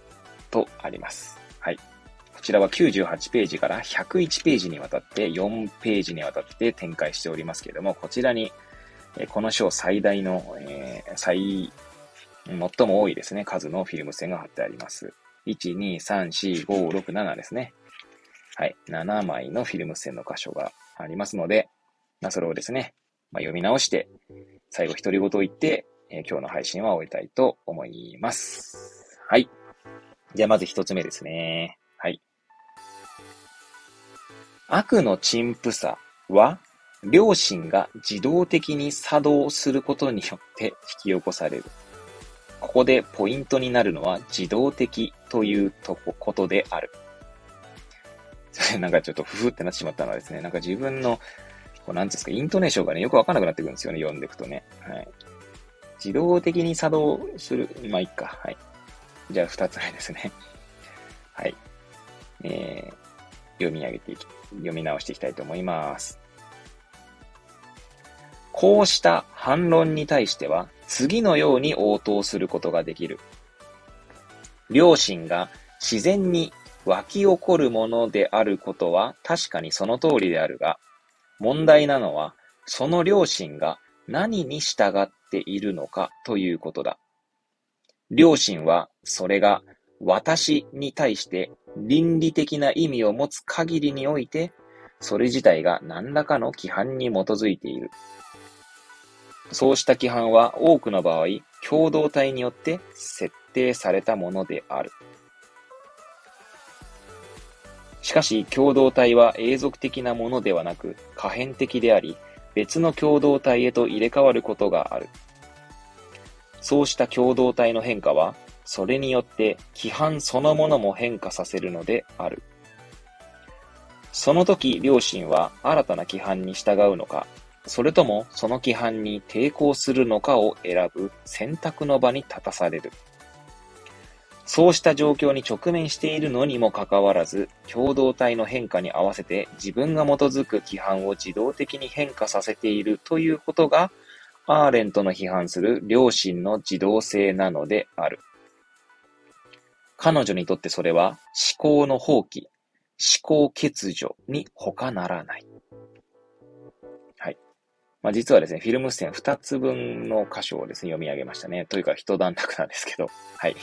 とあります。はい。こちらは98ページから101ページにわたって4ページにわたって展開しておりますけれども、こちらに、えこの章最大の、えー、最、最も多いですね、数のフィルム線が貼ってあります。1、2、3、4、5、6、7ですね。はい。7枚のフィルム線の箇所がありますので、まあ、それをですね、まあ、読み直して、最後独り言を言って、えー、今日の配信は終えたいと思います。はい。じゃあまず一つ目ですね。はい。悪の陳腐さは、両親が自動的に作動することによって引き起こされる。ここでポイントになるのは自動的というとこことである。なんかちょっとふふってなってしまったのはですね、なんか自分の、こうなんですか、イントネーションがね、よくわかんなくなってくるんですよね、読んでいくとね。はい。自動的に作動する。まあ、いっか。はい。じゃあ、二つ目ですね。はい。えー、読み上げていき、読み直していきたいと思います。こうした反論に対しては、次のように応答することができる。両親が自然に湧き起こるものであることは確かにその通りであるが、問題なのは、その両親が何に従っているのかということだ。両親はそれが私に対して倫理的な意味を持つ限りにおいて、それ自体が何らかの規範に基づいている。そうした規範は多くの場合、共同体によって設定されたものである。しかし、共同体は永続的なものではなく、可変的であり、別の共同体へと入れ替わることがある。そうした共同体の変化は、それによって規範そのものも変化させるのである。その時、両親は新たな規範に従うのか、それともその規範に抵抗するのかを選ぶ選択の場に立たされる。そうした状況に直面しているのにもかかわらず、共同体の変化に合わせて自分が基づく規範を自動的に変化させているということが、アーレントの批判する良心の自動性なのである。彼女にとってそれは思考の放棄、思考欠如に他ならない。まあ、実はですね、フィルム線2つ分の箇所をですね、読み上げましたね。というか、一段落なんですけど。はい。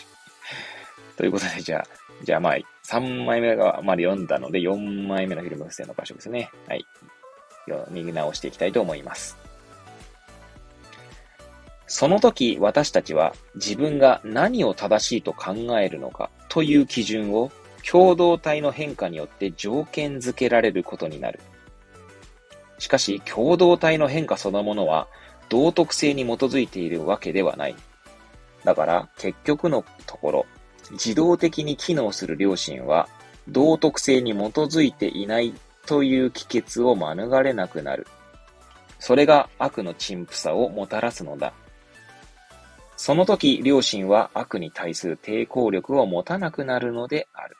ということで、じゃあ、じゃあまあ、3枚目がまで読んだので、4枚目のフィルム付箋の箇所ですね。はい。読み直していきたいと思います。その時私たちは自分が何を正しいと考えるのかという基準を共同体の変化によって条件づけられることになる。しかし共同体の変化そのものは道徳性に基づいているわけではない。だから結局のところ自動的に機能する良心は、道徳性に基づいていないという帰結を免れなくなる。それが悪の陳腐さをもたらすのだ。その時、良心は悪に対する抵抗力を持たなくなるのである。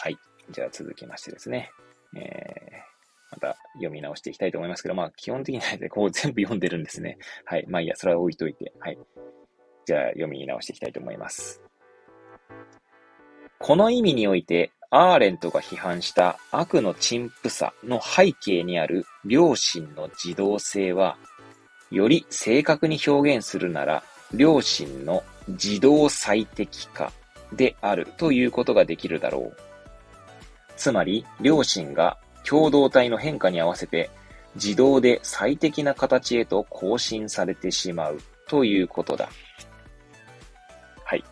はい。じゃあ続きましてですね。えー、また読み直していきたいと思いますけど、まあ基本的には、ね、こう全部読んでるんですね。はい。まあいいや、それは置いといて。はい。じゃあ読み直していきたいと思います。この意味において、アーレントが批判した悪の陳腐さの背景にある良心の自動性は、より正確に表現するなら、良心の自動最適化であるということができるだろう。つまり、良心が共同体の変化に合わせて自動で最適な形へと更新されてしまうということだ。はい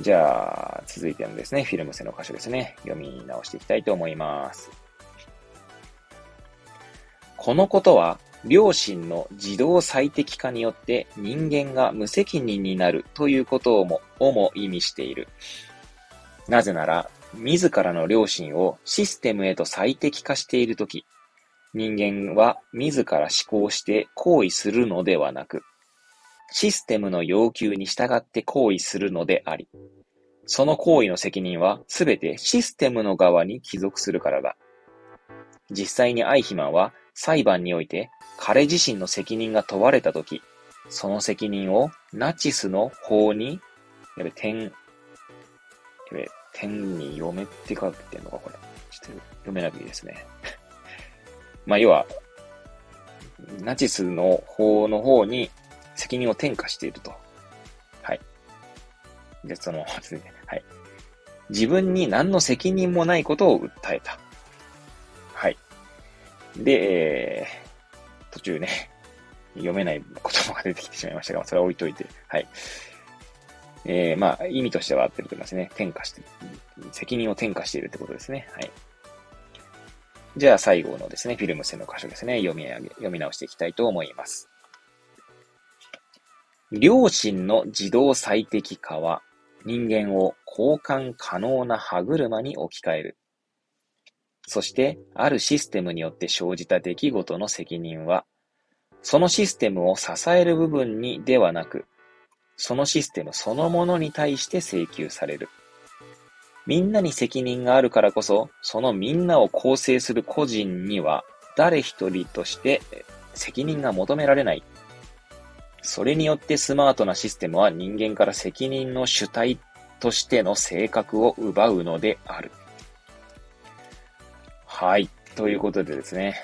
じゃあ、続いてのですね、フィルム線の箇所ですね、読み直していきたいと思います。このことは、良心の自動最適化によって人間が無責任になるということをも、をも意味している。なぜなら、自らの良心をシステムへと最適化しているとき、人間は自ら思考して行為するのではなく、システムの要求に従って行為するのであり、その行為の責任はすべてシステムの側に帰属するからだ。実際にアイヒマンは裁判において彼自身の責任が問われたとき、その責任をナチスの法に、やべ、転、天に嫁って書いてんのか、これ。ちょっと読めなくていいですね。まあ、要は、ナチスの方の方に責任を転嫁していると。はい。で、その、はい。自分に何の責任もないことを訴えた。はい。で、えー、途中ね、読めない言葉が出てきてしまいましたが、それは置いといて、はい。えー、まあ、意味としては合ってると思いますね。転嫁して、責任を転嫁しているってことですね。はい。じゃあ最後のですね、フィルム線の箇所ですね、読み上げ、読み直していきたいと思います。良心の自動最適化は、人間を交換可能な歯車に置き換える。そして、あるシステムによって生じた出来事の責任は、そのシステムを支える部分にではなく、そのシステムそのものに対して請求される。みんなに責任があるからこそ、そのみんなを構成する個人には、誰一人として責任が求められない。それによってスマートなシステムは人間から責任の主体としての性格を奪うのである。はい。ということでですね。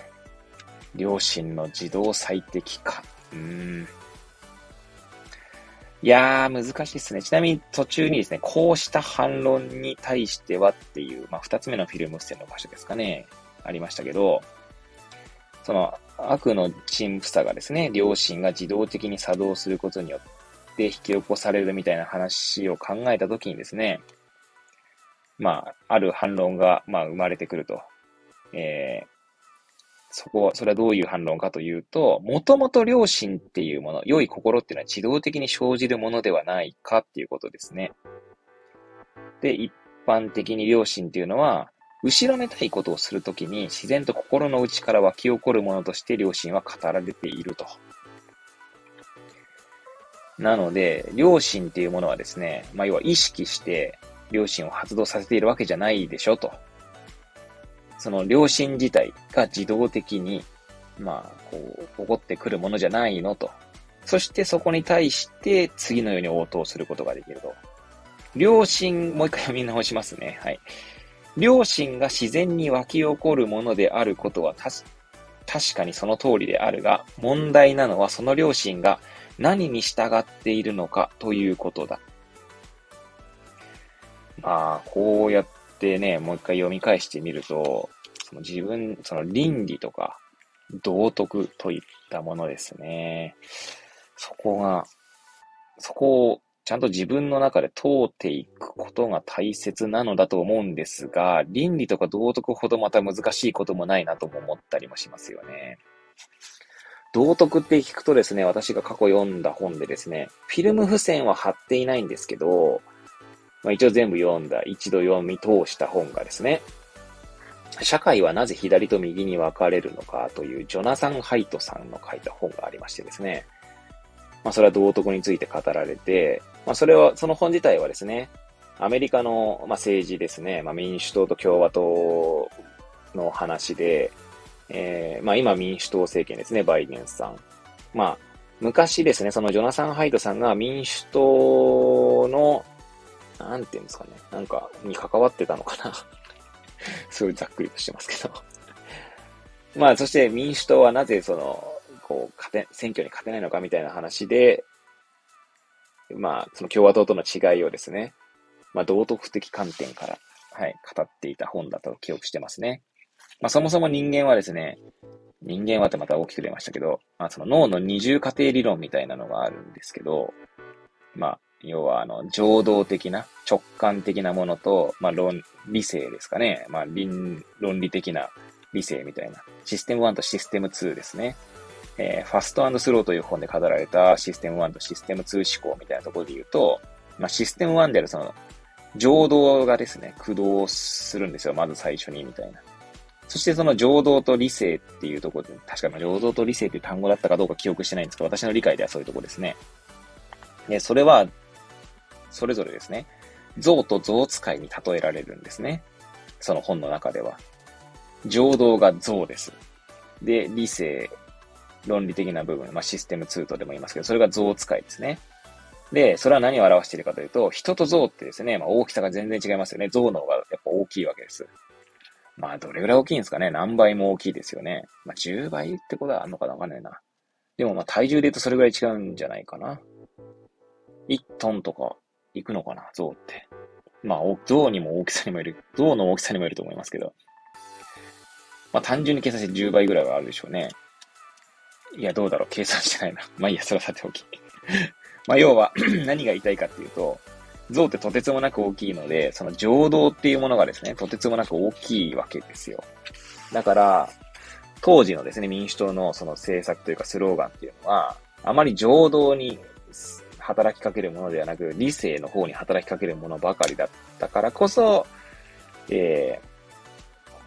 両親の自動最適化。うーん。いやー、難しいですね。ちなみに途中にですね、こうした反論に対してはっていう、まあ、二つ目のフィルム線の場所ですかね、ありましたけど、その悪の陳腐さがですね、両親が自動的に作動することによって引き起こされるみたいな話を考えたときにですね、まあ、ある反論が、まあ、生まれてくると。えそこは、それはどういう反論かというと、もともと良心っていうもの、良い心っていうのは自動的に生じるものではないかっていうことですね。で、一般的に良心っていうのは、後ろめたいことをするときに自然と心の内から湧き起こるものとして良心は語られていると。なので、良心っていうものはですね、まあ、要は意識して良心を発動させているわけじゃないでしょと。その良心自体が自動的に、まあ、こう、起こってくるものじゃないのと。そしてそこに対して次のように応答することができると。良心、もう一回読み直しますね。はい。良心が自然に湧き起こるものであることは確かにその通りであるが、問題なのはその良心が何に従っているのかということだ。まあ、こうやっってね、もう一回読み返してみると、その自分、その倫理とか、道徳といったものですね。そこが、そこをちゃんと自分の中で通っていくことが大切なのだと思うんですが、倫理とか道徳ほどまた難しいこともないなとも思ったりもしますよね。道徳って聞くとですね、私が過去読んだ本でですね、フィルム付箋は貼っていないんですけど、まあ、一応全部読んだ、一度読み通した本がですね、社会はなぜ左と右に分かれるのかというジョナサン・ハイトさんの書いた本がありましてですね、まあ、それは道徳について語られて、まあ、それは、その本自体はですね、アメリカの、まあ、政治ですね、まあ、民主党と共和党の話で、えー、まあ、今民主党政権ですね、バイデンさん。まあ、昔ですね、そのジョナサン・ハイトさんが民主党のなんていうんですかね。なんか、に関わってたのかな。すごいざっくりとしてますけどまあ、そして民主党はなぜその、こう、勝て、選挙に勝てないのかみたいな話で、まあ、その共和党との違いをですね、まあ、道徳的観点から、はい、語っていた本だと記憶してますね。まあ、そもそも人間はですね、人間はってまた大きく出ましたけど、まあ、その脳の二重過程理論みたいなのがあるんですけど、まあ、要は、あの、情動的な、直感的なものと、まあ、論、理性ですかね。まあ、論論理的な理性みたいな。システム1とシステム2ですね。えー、ファストスローという本で語られたシステム1とシステム2思考みたいなところで言うと、まあ、システム1であるその、情動がですね、駆動するんですよ。まず最初に、みたいな。そしてその情動と理性っていうところで、確かに情動と理性っていう単語だったかどうか記憶してないんですけど、私の理解ではそういうところですね。で、それはそれぞれですね、象と象使いに例えられるんですね。その本の中では。情動が象です。で、理性、論理的な部分、まあ、システム2とでも言いますけど、それが象使いですね。で、それは何を表しているかというと、人と象ってですね、まあ大きさが全然違いますよね。象の方がやっぱ大きいわけです。まあどれぐらい大きいんですかね。何倍も大きいですよね。まあ10倍ってことはあるのかなわかんないな。でもまあ体重で言うとそれぐらい違うんじゃないかな。1トンとか行くのかな、象って。まあ、象にも大きさにもいる、象の大きさにもいると思いますけど。まあ、単純に計算して10倍ぐらいはあるでしょうね。いや、どうだろう、計算してないな。まあいいや、それはさておき。まあ、要は 何が言いたいかっていうと、象ってとてつもなく大きいので、その情動っていうものがですね、とてつもなく大きいわけですよ。だから、当時のですね、民主党のその政策というかスローガンっていうのは、あまり情動に働きかけるものではなく、理性の方に働きかけるものばかりだったからこそ、え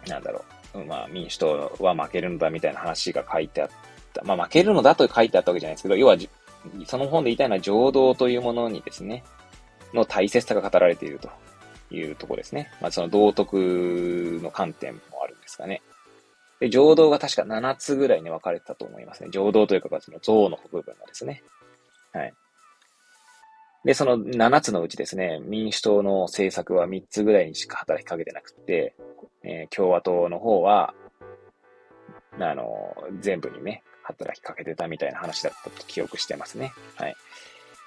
ー、なんだろう、まあ民主党は負けるのだみたいな話が書いてあった。まあ負けるのだと書いてあったわけじゃないですけど、要は、その本で言いたいのは情動というものにですね、の大切さが語られているというところですね。まあその道徳の観点もあるんですかね。で、浄土が確か7つぐらいに分かれてたと思いますね。浄土というか、その像の部分がですね。はい。で、その7つのうちですね、民主党の政策は3つぐらいにしか働きかけてなくて、えー、共和党の方は、あの、全部にね、働きかけてたみたいな話だったと記憶してますね。はい。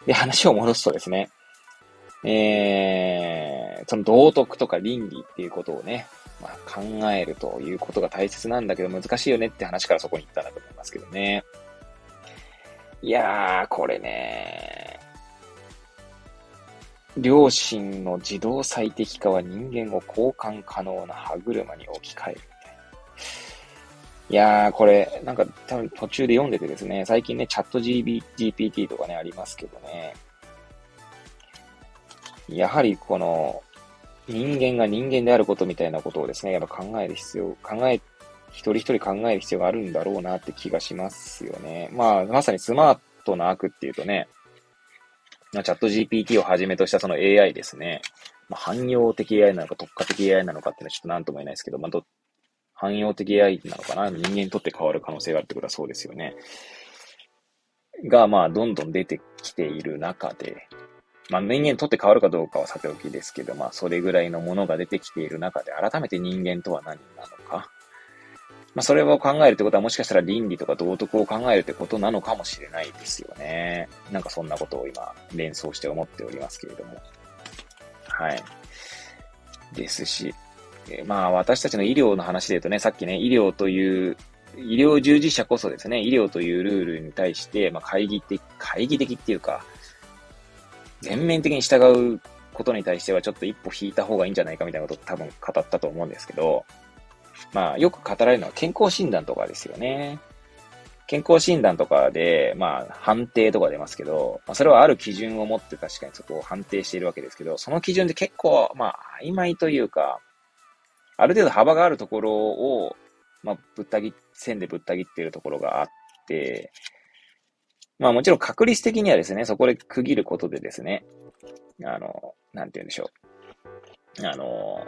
で、話を戻すとですね、えー、その道徳とか倫理っていうことをね、まあ、考えるということが大切なんだけど難しいよねって話からそこに行ったんだと思いますけどね。いやー、これね、両親の自動最適化は人間を交換可能な歯車に置き換えるみたいな。いやー、これ、なんか多分途中で読んでてですね、最近ね、チャット GPT とかね、ありますけどね。やはりこの、人間が人間であることみたいなことをですね、やっぱ考える必要、考え、一人一人考える必要があるんだろうなって気がしますよね。まあ、まさにスマートな悪っていうとね、チャット GPT をはじめとしたその AI ですね。まあ、汎用的 AI なのか特化的 AI なのかっていうのはちょっと何とも言えないですけど、まあ、ど、汎用的 AI なのかな人間にとって変わる可能性があるってことはそうですよね。が、まあ、どんどん出てきている中で、まあ、人間にとって変わるかどうかはさておきですけど、まあ、それぐらいのものが出てきている中で、改めて人間とは何なの。まあ、それを考えるってことはもしかしたら倫理とか道徳を考えるってことなのかもしれないですよね。なんかそんなことを今連想して思っておりますけれども。はい。ですし、えまあ私たちの医療の話で言うとね、さっきね、医療という、医療従事者こそですね、医療というルールに対して、まあ会議的、会議的っていうか、全面的に従うことに対してはちょっと一歩引いた方がいいんじゃないかみたいなことを多分語ったと思うんですけど、まあ、よく語られるのは健康診断とかですよね。健康診断とかで、まあ、判定とか出ますけど、まあ、それはある基準を持って確かにそこを判定しているわけですけど、その基準で結構、まあ、曖昧というか、ある程度幅があるところを、まあ、ぶった切、線でぶった切っているところがあって、まあもちろん確率的にはですね、そこで区切ることでですね、あの、なんて言うんでしょう。あの、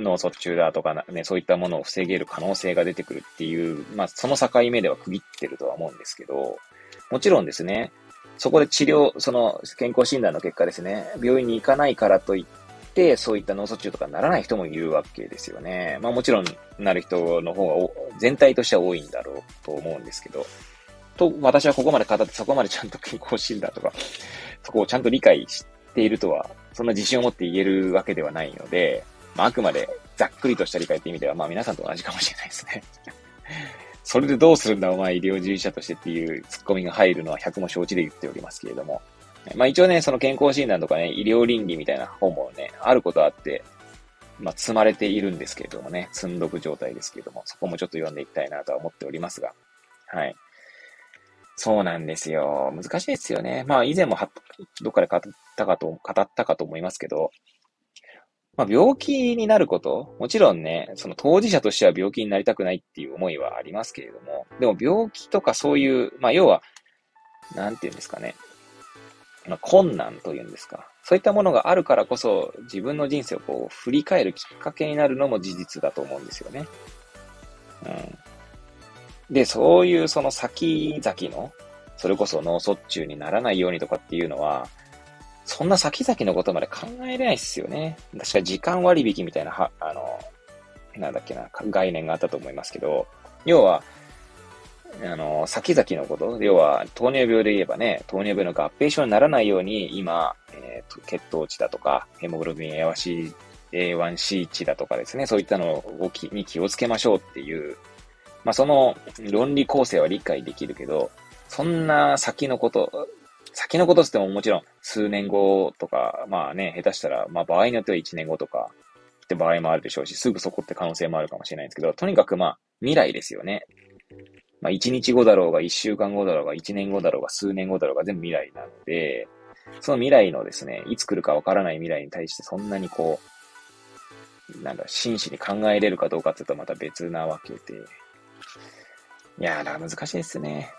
脳卒中だとかね、そういったものを防げる可能性が出てくるっていう、まあ、その境目では区切ってるとは思うんですけど、もちろんですね、そこで治療、その健康診断の結果ですね、病院に行かないからといって、そういった脳卒中とかならない人もいるわけですよね。まあもちろんなる人の方が全体としては多いんだろうと思うんですけど、と、私はここまで語ってそこまでちゃんと健康診断とか、そこをちゃんと理解しているとは、そんな自信を持って言えるわけではないので、まあ、あくまでざっくりとした理解って意味では、まあ皆さんと同じかもしれないですね。それでどうするんだお前医療従事者としてっていうツッコミが入るのは100も承知で言っておりますけれども。まあ一応ね、その健康診断とかね、医療倫理みたいな本もね、あることあって、まあ積まれているんですけれどもね、積んどく状態ですけれども、そこもちょっと読んでいきたいなとは思っておりますが。はい。そうなんですよ。難しいですよね。まあ以前もどっかで語ったかと、語ったかと思いますけど、まあ、病気になること、もちろんね、その当事者としては病気になりたくないっていう思いはありますけれども、でも病気とかそういう、まあ、要は、なんていうんですかね、まあ、困難というんですか。そういったものがあるからこそ、自分の人生をこう、振り返るきっかけになるのも事実だと思うんですよね。うん。で、そういうその先々の、それこそ脳卒中にならないようにとかっていうのは、そんな先々のことまで考えれないっすよね。確か時間割引みたいな、は、あの、なんだっけな、概念があったと思いますけど、要は、あの、先々のこと、要は、糖尿病で言えばね、糖尿病の合併症にならないように、今、えーと、血糖値だとか、ヘモグロビン A1C、A1C 値だとかですね、そういったのをきに気をつけましょうっていう、まあ、その論理構成は理解できるけど、そんな先のこと、先のことってももちろん数年後とか、まあね、下手したら、まあ場合によっては1年後とかって場合もあるでしょうし、すぐそこって可能性もあるかもしれないんですけど、とにかくまあ未来ですよね。まあ1日後だろうが、1週間後だろうが、1年後だろうが、数年後だろうが全部未来なので、その未来のですね、いつ来るかわからない未来に対してそんなにこう、なんだ、真摯に考えれるかどうかって言うとまた別なわけで。いやー、だか難しいですね。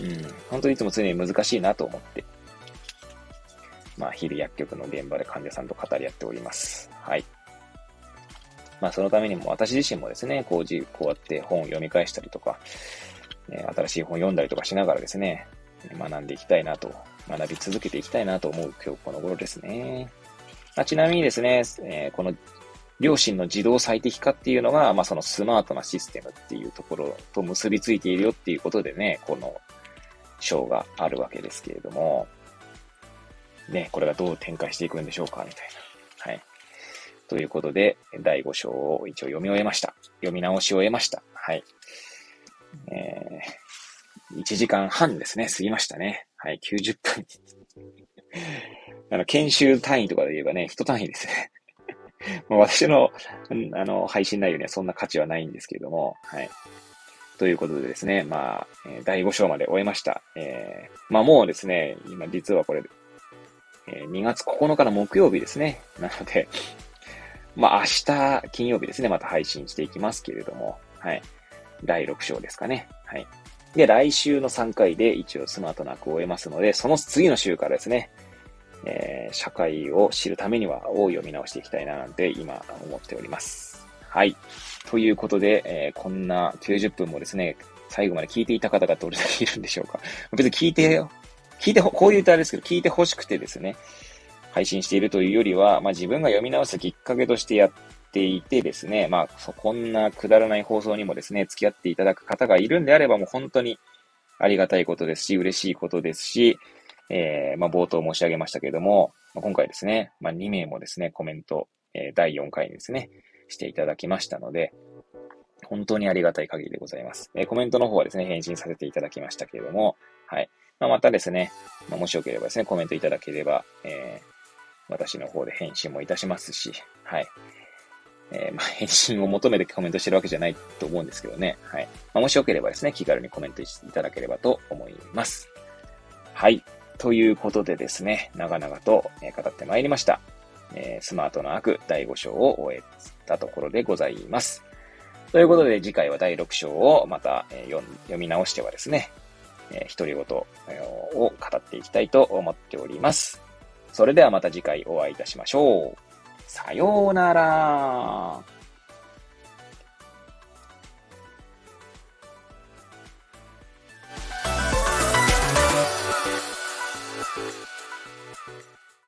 うん。本当にいつも常に難しいなと思って。まあ、日々薬局の現場で患者さんと語り合っております。はい。まあ、そのためにも私自身もですね、こうじ、こうやって本を読み返したりとか、ね、新しい本を読んだりとかしながらですね、学んでいきたいなと、学び続けていきたいなと思う今日この頃ですね。まあ、ちなみにですね、えー、この両親の自動最適化っていうのが、まあ、そのスマートなシステムっていうところと結びついているよっていうことでね、この章があるわけですけれども、ね、これがどう展開していくんでしょうか、みたいな。はい。ということで、第5章を一応読み終えました。読み直しを終えました。はい。えー、1時間半ですね、過ぎましたね。はい、90分。あの、研修単位とかで言えばね、一単位ですね。ま、私の、あの、配信内容にはそんな価値はないんですけれども、はい。ということでですね、まあ、第5章まで終えました。えー、まあもうですね、今実はこれ、え、2月9日の木曜日ですね。なので、まあ明日、金曜日ですね、また配信していきますけれども、はい。第6章ですかね。はい。で、来週の3回で一応スマートな句を終えますので、その次の週からですね、えー、社会を知るためには、を読み直していきたいななんて今思っております。はい。ということで、えー、こんな90分もですね、最後まで聞いていた方がどれだけいるんでしょうか。別に聞いて、聞いて、こういう歌ですけど、聞いて欲しくてですね、配信しているというよりは、まあ自分が読み直すきっかけとしてやっていてですね、まあこんなくだらない放送にもですね、付き合っていただく方がいるんであればもう本当にありがたいことですし、嬉しいことですし、えー、まあ、冒頭申し上げましたけれどもま、今回ですね、まあ、2名もですね、コメント、えー、第4回にですね、していただきましたので、本当にありがたい限りでございます。えー、コメントの方はですね、返信させていただきましたけれども、はい。まあ、またですね、まあ、もしよければですね、コメントいただければ、えー、私の方で返信もいたしますし、はい。えー、まあ、返信を求めてコメントしてるわけじゃないと思うんですけどね。はい。まあ、もしよければですね、気軽にコメントいただければと思います。はい。ということでですね、長々と語ってまいりました。えスマートな悪第5章を終えたところでございます。ということで次回は第6章をまた、読み直してはですね、えー、独り言を語っていきたいと思っております。それではまた次回お会いいたしましょう。さようなら。